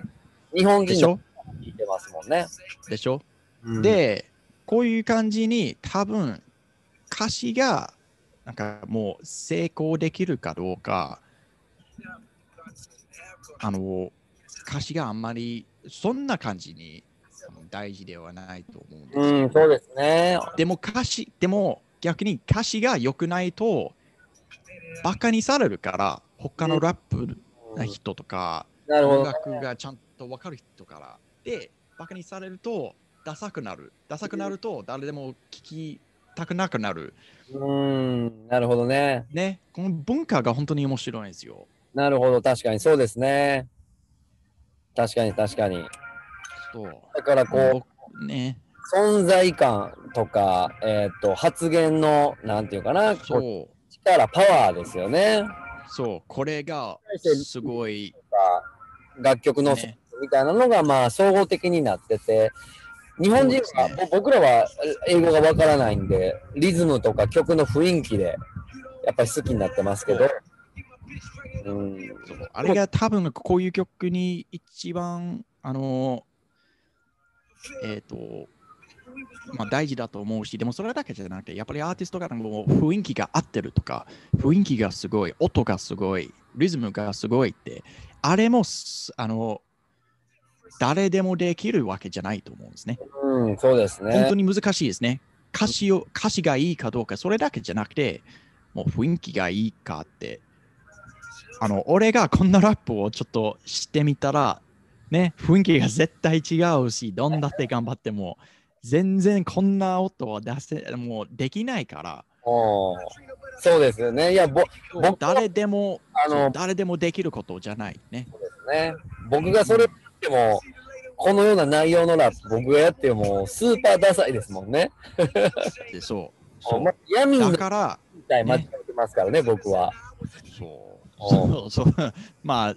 日本でしょ？人の聞いてますもんね。でしょ、うん、で、こういう感じに多分歌詞がなんかもう成功できるかどうか、あの、歌詞があんまりそんな感じに大事ではないと思うんですようん、そうですね。でも歌詞、でも逆に歌詞が良くないと、バカにされるから、他のラップな人とか、音なるほど。楽がちゃんと分かる人から、で、バカにされると、ダサくなる。ダサくなると、誰でも聞きたくなくなる。うん、なるほどね。ね、この文化が本当に面白いんですよ。なるほど、確かにそうですね。確かに確かに。そう。だからこ僕ね、う、存在感とか、えっ、と、発言の、なんていうかな、こうそう、力、パワーですよね。そう、これがすごい、楽曲のね、みたいなのが、まあ、総合的になってて、日本人は、ね。ぼ僕らは英語がわからないんで、リズムとか曲の雰囲気で、やっぱり好きになってますけど、う。ん、あれが多分こういう曲に一番、あの、えっ、と、まあ大事だと思うし、でもそれだけじゃなくて、やっぱりアーティストがもう雰囲気が合ってるとか、雰囲気がすごい、音がすごい、リズムがすごいって、あれもす、あの、誰でもできるわけじゃないと思うんですね。うん、そうですね。本当に難しいですね。歌詞を歌詞がいいかどうか、それだけじゃなくて、もう雰囲気がいいかって。あの、俺がこんなラップをちょっとしてみたら、ね、雰囲気が絶対違うし、どんだって頑張っても、全然こんな音は出せ、もうできないから、そうですよね。いや、ぼ誰でも、あのそう誰でもできることじゃないね。ね、僕がそれ言っても、このような内容のラップ、僕がやっても、スーパーダサいですもんね。でそう。そうま闇のだから、みたい間違ってますからね、僕は。そう。おそうそう。まあ、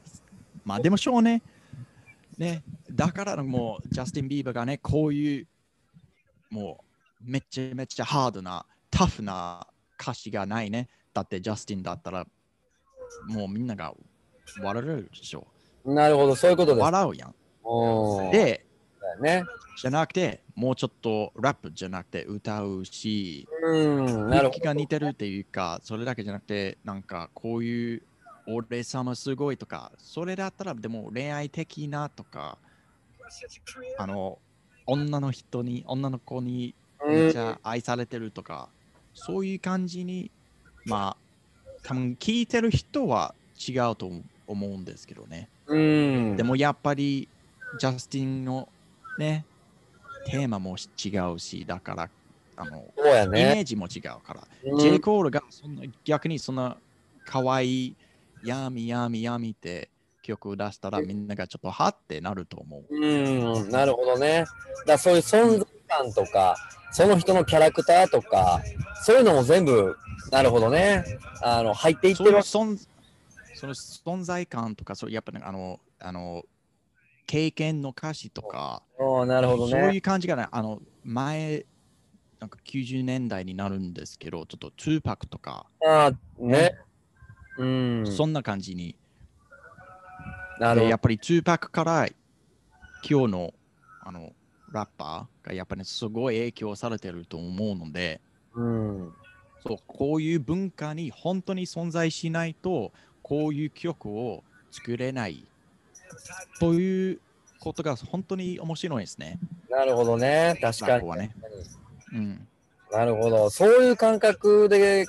まあでもしょうね。ね。だからもう、ジャスティン・ビーバーがね、こういう、もう、めっちゃめっちゃハードな、タフな歌詞がないね。だって、ジャスティンだったら、もうみんなが笑えるでしょ。なるほど、そういうことです。笑うやん。で、ね。じゃなくて、もうちょっとラップじゃなくて歌うし、うん、なるほ雰囲気が似てるっていうか、それだけじゃなくて、なんかこういう俺様すごいとか、それだったらでも恋愛的なとか、あの、女の人に、女の子にど。めっちゃ愛されてるとか、そういう感じに、まあ、多分聞いてる人は違うと思うんですけどね。うん。でもやっぱり、ジャスティンのね、テーマも違うし、だから、あの、そうやイメね。ージも違うから。うん J. コールがそんな逆にそんな可愛い闇闇闇って曲を出したらみんながちょっとはってなると思う。うん、なるほどね。だそういう存在感とか、その人のキャラクターとか、そういうのも全部、なるほどね。あの、入っていってる。存その存在感とか、そうやっぱ、ね、あの、あの、経験の歌詞とか、おーなるほどそういね。う感じがね、あの、前、なんか90年代になるんですけど、ちょっと2パックとか、あーね。うん。そんな感じになるほどでやっ。ぱり2パックから今日のあのラッパーがやっぱりすごい影響されてると思うので、うん。そうこういう文化に本当に存在しないと、こういう曲を作れないということが本当に面白いですね。なるほどね。確かに。ね。うん。なるほど。そういう感覚で、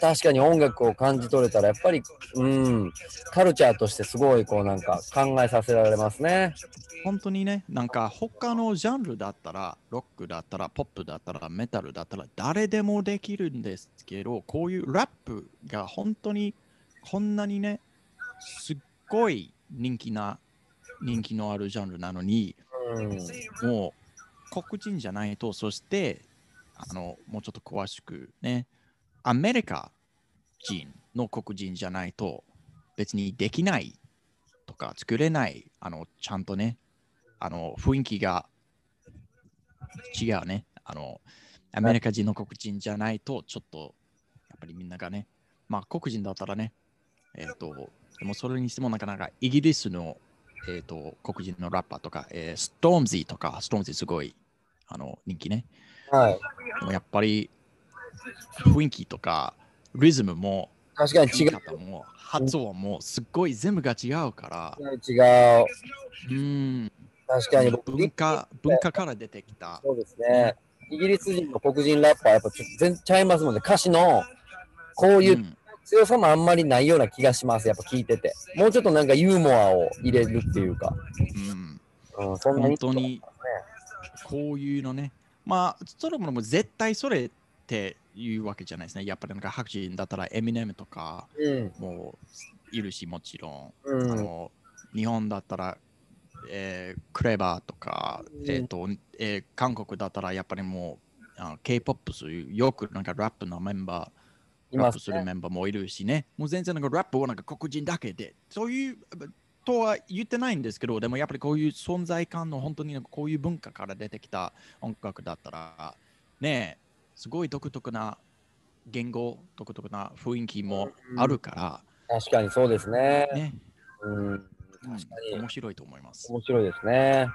確かに音楽を感じ取れたら、やっぱり、うん、カルチャーとしてすごい、こう、なんか考えさせられますね。本当にね、なんか他のジャンルだったら、ロックだったら、ポップだったら、メタルだったら、誰でもできるんですけど、こういうラップが本当にこんなにね、すっごい人気な、人気のあるジャンルなのに、うん。もう黒人じゃないと、そして、あの、もうちょっと詳しくね、アメリカ人の黒人じゃないと、別にできないとか作れない、あの、ちゃんとね、あの、雰囲気が違うね。あの、アメリカ人の黒人じゃないと、ちょっと、やっぱりみんながね、まあ、黒人だったらね、えっ、と、でもそれにしてもなかなかイギリスの、えっ、と、黒人のラッパーとか、えー、ストームズィとか、ストームズィすごい、あの、人気ね。はい。でもやっぱり、雰囲気とか、リズムも、確かに違う方も、発音も、すっごい全部が違うから、違う。うん、確かに僕、文化、文化から出てきた。そうですね。イギリス人の黒人ラッパーはやっぱちょっと全然ちゃいますもんね。歌詞のこういううん強さもあんまりないような気がします。やっぱ聞いてて。もうちょっとなんかユーモアを入れるっていうか。うんうん、そんな本当にこういうのね、まあ、それも絶対それっていうわけじゃないですね。やっぱりなんか白人だったらエミネムとかうん。もういるし、もちろん。うん。あの日本だったら、えークレバーとか、うんえーとえー韓国だったらやっぱりもうあ K-POP そういうよくなんかラップのメンバー、ラップするね。メンバーもいるしね、もう全然なんかラップはなんか黒人だけで、そういうとは言ってないんですけど、でもやっぱりこういう存在感の本当にこういう文化から出てきた音楽だったら、ねえ、すごい独特な言語、独特な雰囲気もあるか確かにそうですねら、。ね、うん。うん確かに面白いと思います。面白いですね。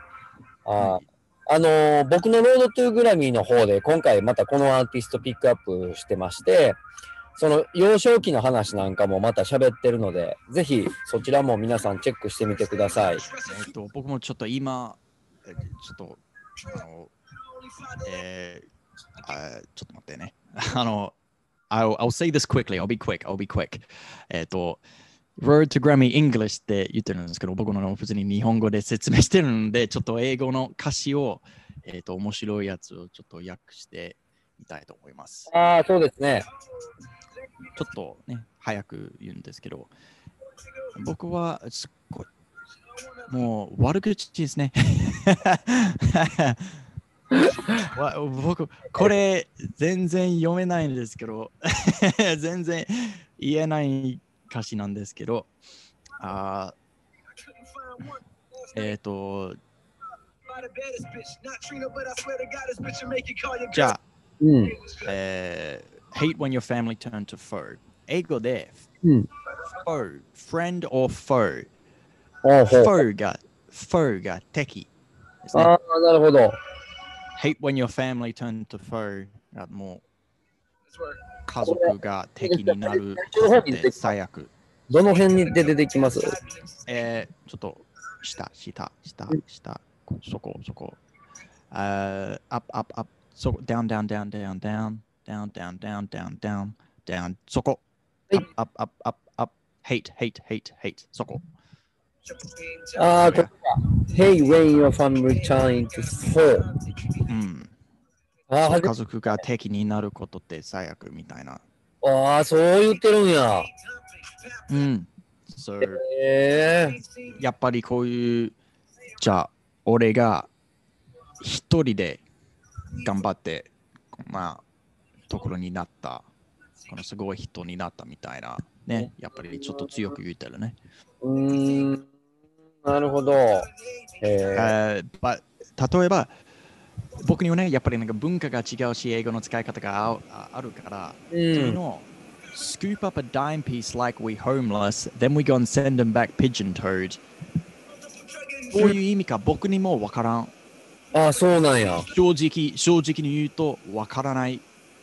あーはいあのー僕のロードトゥーグラミーの方で今回またこのアーティストピックアップしてまして、その幼少期の話なんかもまた喋ってるので、ぜひそちらも皆さんチェックしてみてください。えっと、僕もちょっと今、えちょっと、あの、えーあちょっと待ってね。あの、I'll, I'll say this quickly. I'll be quick. I'll be quick. えっと、Road to Grammy English って言ってるんですけど、僕の普通に日本語で説明してるので、ちょっと英語の歌詞を、えっと、面白いやつをちょっと訳してみたいと思います。ああ、そうですね。ちょっとね、早く言うんですけど、僕はすっごい、もう悪口ですね。わ僕、これ全然読めないんですけど、全然言えない歌詞なんですけど、あーえっ、と、じゃあ、うん。えー hate when your family turn to foe。英語で、うん。foe、friend or foe。foe が、foe が敵ね。ああ、なるほど。Hate when your family turn to foe がもう家族が敵になるって最悪。どの辺にで出てきますえー、ちょっと下、下、下、下、こそこ、そこ。あー up, up, up, そこ、down, down, down, down, down, down, down, down, down, down, down, そこ。はい up, up, up, up, up, hate, hate, hate, hate, そこ。ああ、これか。Hey, when your family turn to four. うん。あ家族が敵になることって最悪みたいな。ああ、そう言ってるんや。うん。そう。ええやっぱりこういう、じゃあ、俺が一人で頑張って、まあ、ところになった、このすごい人になったみたいな、ね、やっぱりちょっと強く言ってるね。うーん。なるほど。ええーば例えば、僕にはね、やっぱりなんか文化が違うし、英語の使い方があああるから、うんのを scoop up a dime piece like we homeless, then we go and send them back pigeon-toed. どういう意味か僕にもわからん。ああ、そうなんや。正直、正直に言うとわからない。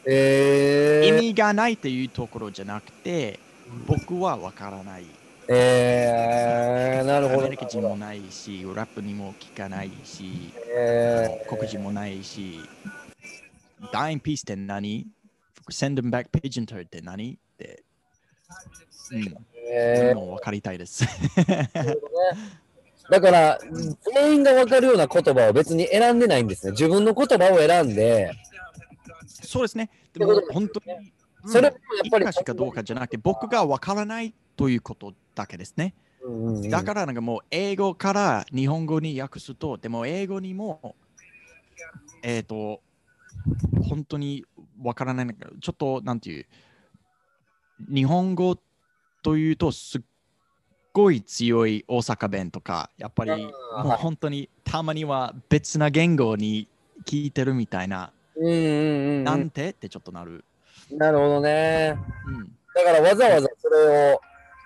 ええ意味がないっていうところじゃなくて、僕はわからない。ええなるほど。アメリカ人もないし、ラップにも聞かないし、え黒人もないし、ダインピースって何 ?Send them back pigeon toed って何？って、うん、ーえもう分かりたいです。ーだから、全員が分かるような言葉を別に選んでないんですね。自分の言葉を選んで、そうですね。でも本当に、うんそれもやっぱりいい歌詞かどうかじゃなくて、僕が分からないということだけですね。だからなんかもう英語から日本語に訳すと、でも英語にも、えっ、と、本当にわからない。んだけど、ちょっとなんていう、日本語というとすっごい強い大阪弁とか、やっぱりもうはい本当にたまには別な言語に聞いてるみたいな、なんて？ってちょっとなる。なるほどね。うん、だからわざわざそれを、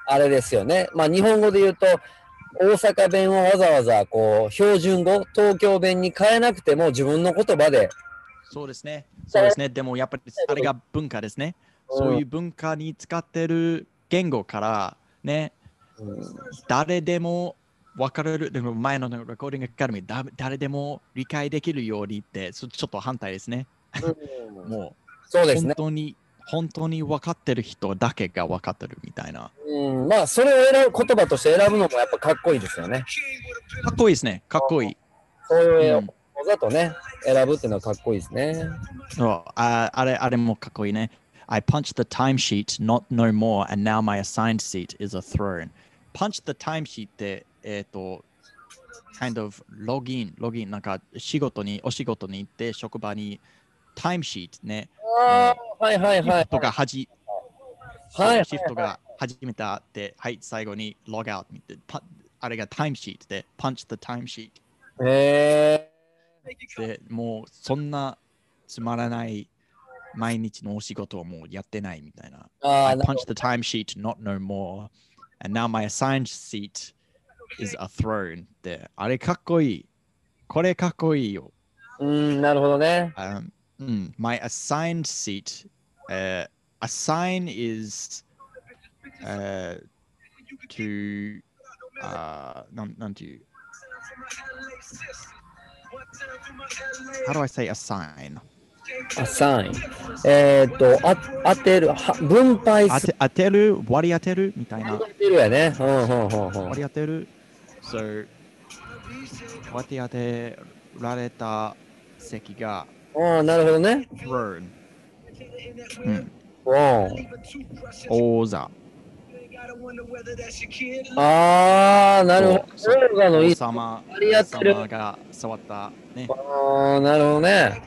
あれですよね。まあ日本語で言うと、大阪弁をわざわざこう標準語、東京弁に変えなくても自分の言葉で、そうですね。そうですね。でもやっぱりあれが文化ですね。そういう文化に使ってる言語からね、うん誰でも分かれる、でも前のレコーディングアカデミー、だ誰でも理解できるようにって、そちょっと反対ですね。うん もうそうですね。本当に、本当に分かってる人だけが分かってるみたいな。うん、まあ、それを選ぶ言葉として選ぶのもやっぱかっこいいですよね。かっこいいですね。かっこいい。そういううんわざとね、選ぶっていうのはかっこいいですね。そうああれあれもかっこいいね。I punched the timesheet, not no more, and now my assigned seat is a throne. Punch the timesheet って、えっ、と、kind of ログイン、ログイン、なんか仕事に、お仕事に行って、職場に、タイムシートね、ああ、はいはいはいシフ。トがはじ、はいはいシフトが始めたって、はい、最後にログアウト見て、パあれがタイムシートで、punch the time sheet へで、もうそんなつまらない毎日のお仕事をもうやってないみたいな。ー。あ I punched the timesheet, not no more. And now my assigned seat is a throne. で、あれかっこいい。これかっこいいよ。ど。うん、なるほどね。Um, mm, my assigned seat, uh, assign is uh, to, uh, なんなんていう How do I say assign? アサイン。えーっと、あ当てる、は分配する。当て当てる割り当てるみたいな当。てるやね。うんうんうんうん割り当てる So 割り当てられた席がああ、なるほどね。うん、うん。王座ああ、なるほど。そうオーガのいい王。様割り当てる王様が触ったね、ああ、なるほどね。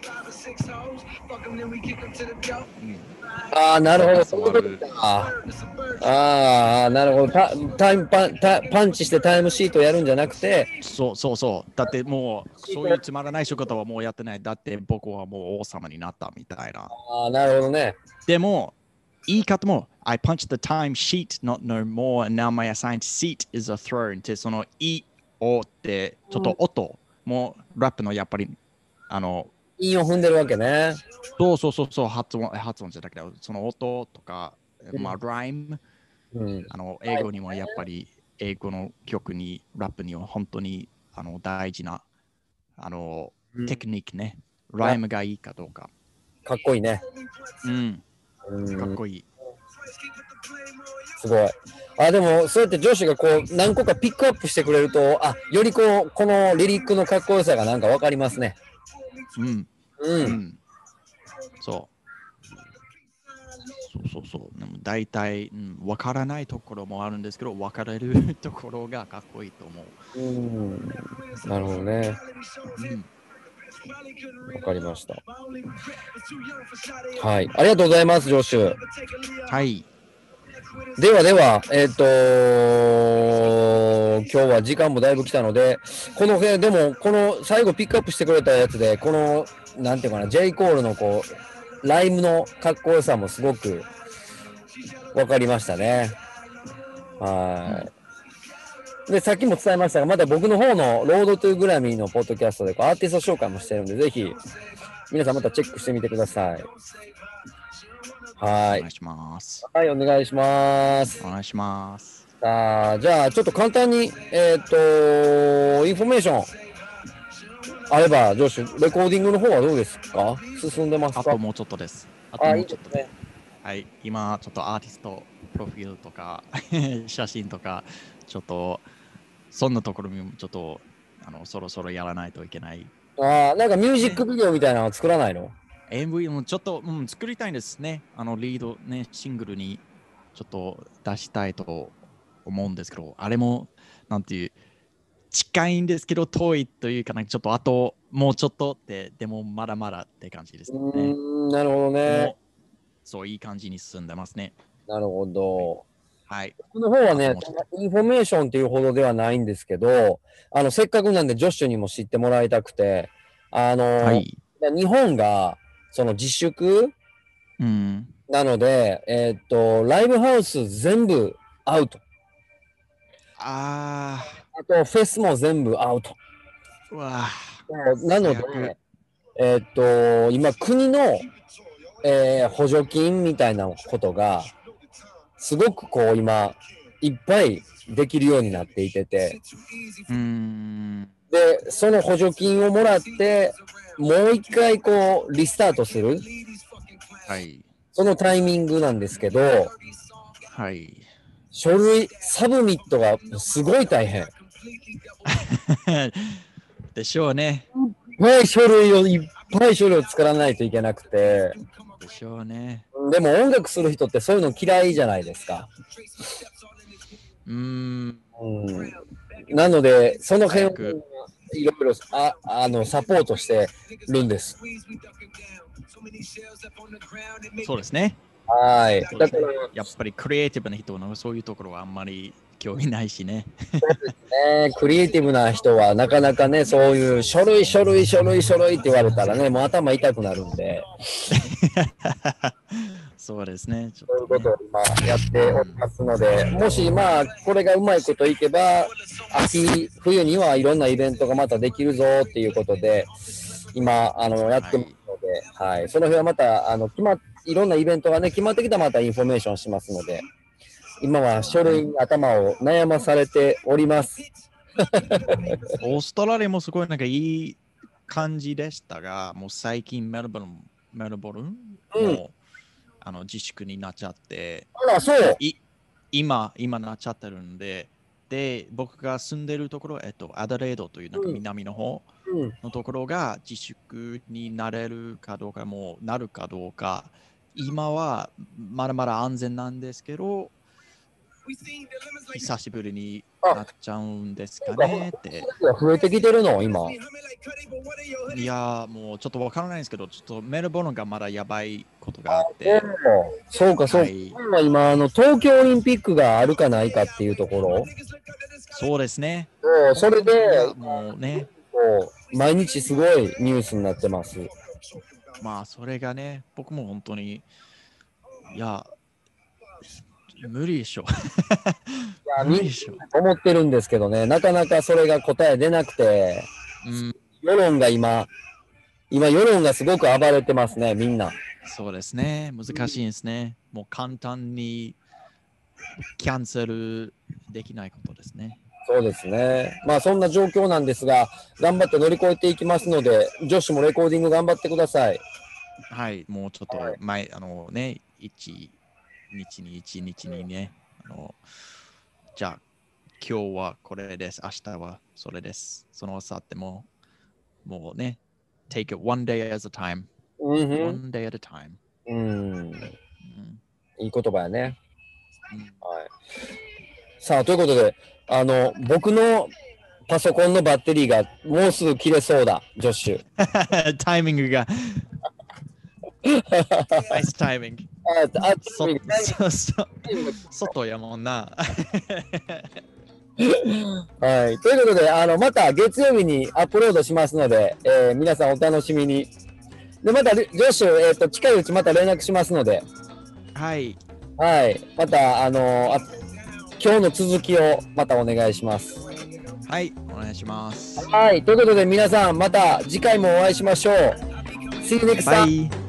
うん、ああ、なるほど。そういうことか。ああ、なるほどタ。タイムパンタパンチしてタイムシートやるんじゃなくて、そうそうそうだってもうそういうつまらない仕事はもうやってないだって僕はもう王様になったみたいなああ、なるほどね。でも言い方も I punched the time sheet not no more and now my assigned seat is a throne ってその「い」「お」ってちょっと音、もうラップのやっぱりあの韻を踏んでるわけね。そうそうそうそう発音発音じゃなくてその音とか、まあライムうん。あの英語にもやっぱり英語の曲にラップには本当にあの大事なあのテクニックね、ライムがいいかどうか、かっこいいね。うん、うん、かっこいい、すごい。あ、でも、そうやって女子がこう、何個かピックアップしてくれると、あ、よりこう、このリリックのかっこよさがなんかわかりますね。うんう。うんん、そう。そうそうそう。でも大体、うん、分からないところもあるんですけど、分かれるところがかっこいいと思う。うん。なるほどね。うん、わかりました。はい。ありがとうございます、ジョシュ。はい。ではでは、えっ、と今日は時間もだいぶ来たので、この、えでも、この最後ピックアップしてくれたやつで、この、なんていうかな、J. コールのこう、ライムのかっこよさもすごく分かりましたね。はい。で、さっきも伝えましたが、まだ僕の方の Road to Grammy のポッドキャストでこうアーティスト紹介もしてるんで、ぜひ、皆さんまたチェックしてみてください。はいお願い。します。はい、お願いします。お願いします。さあ、じゃあ、ちょっと簡単に、えっ、と、インフォメーションあれば、上司、レコーディングの方はどうですか？進んでますか？あともうちょっとです。あとあ、もいうちょっとです。。はい、今ちょっとアーティストプロフィールとか 写真とかちょっとそんなところにもちょっとあのそろそろやらないといけないああ、なんかミュージックビデオみたいなの作らないの？MV もちょっと、うん、作りたいんですね。あのリードねシングルにちょっと出したいと思うんですけどあれもなんていう近いんですけど遠いというかなんかちょっとあともうちょっとってでもまだまだって感じですね。なるほどでね。も。そういい感じに進んでますね。なるほど。はい。僕の方はねインフォメーションっていうほどではないんですけど、あの、せっかくなんで、ジョッシュにも知ってもらいたくて、あの、はい。日本が、その自粛？うんなので、えーっと、ライブハウス全部アウト。ああと、フェスも全部アウト。ーうわなので、えーっと、今、国の、えー補助金みたいなことが、すごくこう、今、いっぱいできるようになっていてて、うーん。で、その補助金をもらって、もう一回こう、リスタートする、はい。そのタイミングなんですけど、はい。書類、 submit がすごい大変。でしょうね。いっぱい書類を、いっぱい書類を作らないといけなくて、でしょうね。でも音楽する人ってそういうの嫌いじゃないですか。うーん。うん、なので、その辺をいろいろああのサポートしてるんです。そうですね。はい。だから、やっぱりクリエイティブな人のそういうところはあんまり興味ないしね。ね、クリエイティブな人はなかなかね、そういう書類、書類、書類、書類って言われたらね、もう頭痛くなるんで、そうですね。ちょそういうっとねことを今やっておりますので、もしまあ、これがうまいこといけば、秋、冬にはいろんなイベントがまたできるぞっていうことで、今、あの、やってますので、はい、その辺はまた、あの、決まっ、いろんなイベントがね、決まってきたらまたインフォメーションしますので、今は書類に頭を悩まされております。オーストラリアもすごいなんかいい感じでしたが、もう最近メルボルン、メルボルン？うんも、あの自粛になっちゃって、あら、そう。い今、今なっちゃってるんで、で、僕が住んでるところ、えっと、アダレードというなんかうん南の方うん。のところが自粛になれるかどうか、もうなるかどうか、今はまだまだ安全なんですけど、久しぶりになっちゃうんですかねって。増えてきてるの、今。いやー、もうちょっとわからないんですけど、ちょっとメルボルンがまだやばいことがあって、そうか、そうか。はい、今、今あの、東京オリンピックがあるかないかっていうところ、そうですね。そうそれいでや、もうね、こう毎日すごいニュースになってます。いまあそれがね、僕も本当に、いや、無理でしょ。や、みんな無理でしょ。思ってるんですけどね、なかなかそれが答え出なくて、うん、世論が今、今、世論がすごく暴れてますね、みんな。そうですね。難しいですね。もう簡単にキャンセルできないことですね。そうですね。まあ、そんな状況なんですが、頑張って乗り越えていきますので、女子もレコーディング頑張ってください。はい、もうちょっはいと前、あのね、一日に一日にね、あの、じゃあ、今日はこれです、明日はそれです。その後っても、もうね、take it one day at a time, one day at a time. うん。うんいい言葉やね。うんはい。さあ、ということで、あの、僕のパソコンのバッテリーがもうすぐ切れそうだ、ジョッシュ。タイミングが、ナイスタイミング。あ、あ、そそそ外やもんな。はい。ということで、あの、また月曜日にアップロードしますので、えー皆さんお楽しみに。で、また、ジョッシュ、えっ、と、近いうちまた連絡しますので、はい、はい。また、あのあ今日の続きをまたお願いします。はい、お願いします。はい。ということで、皆さん、また次回もお会いしましょう。See you next time.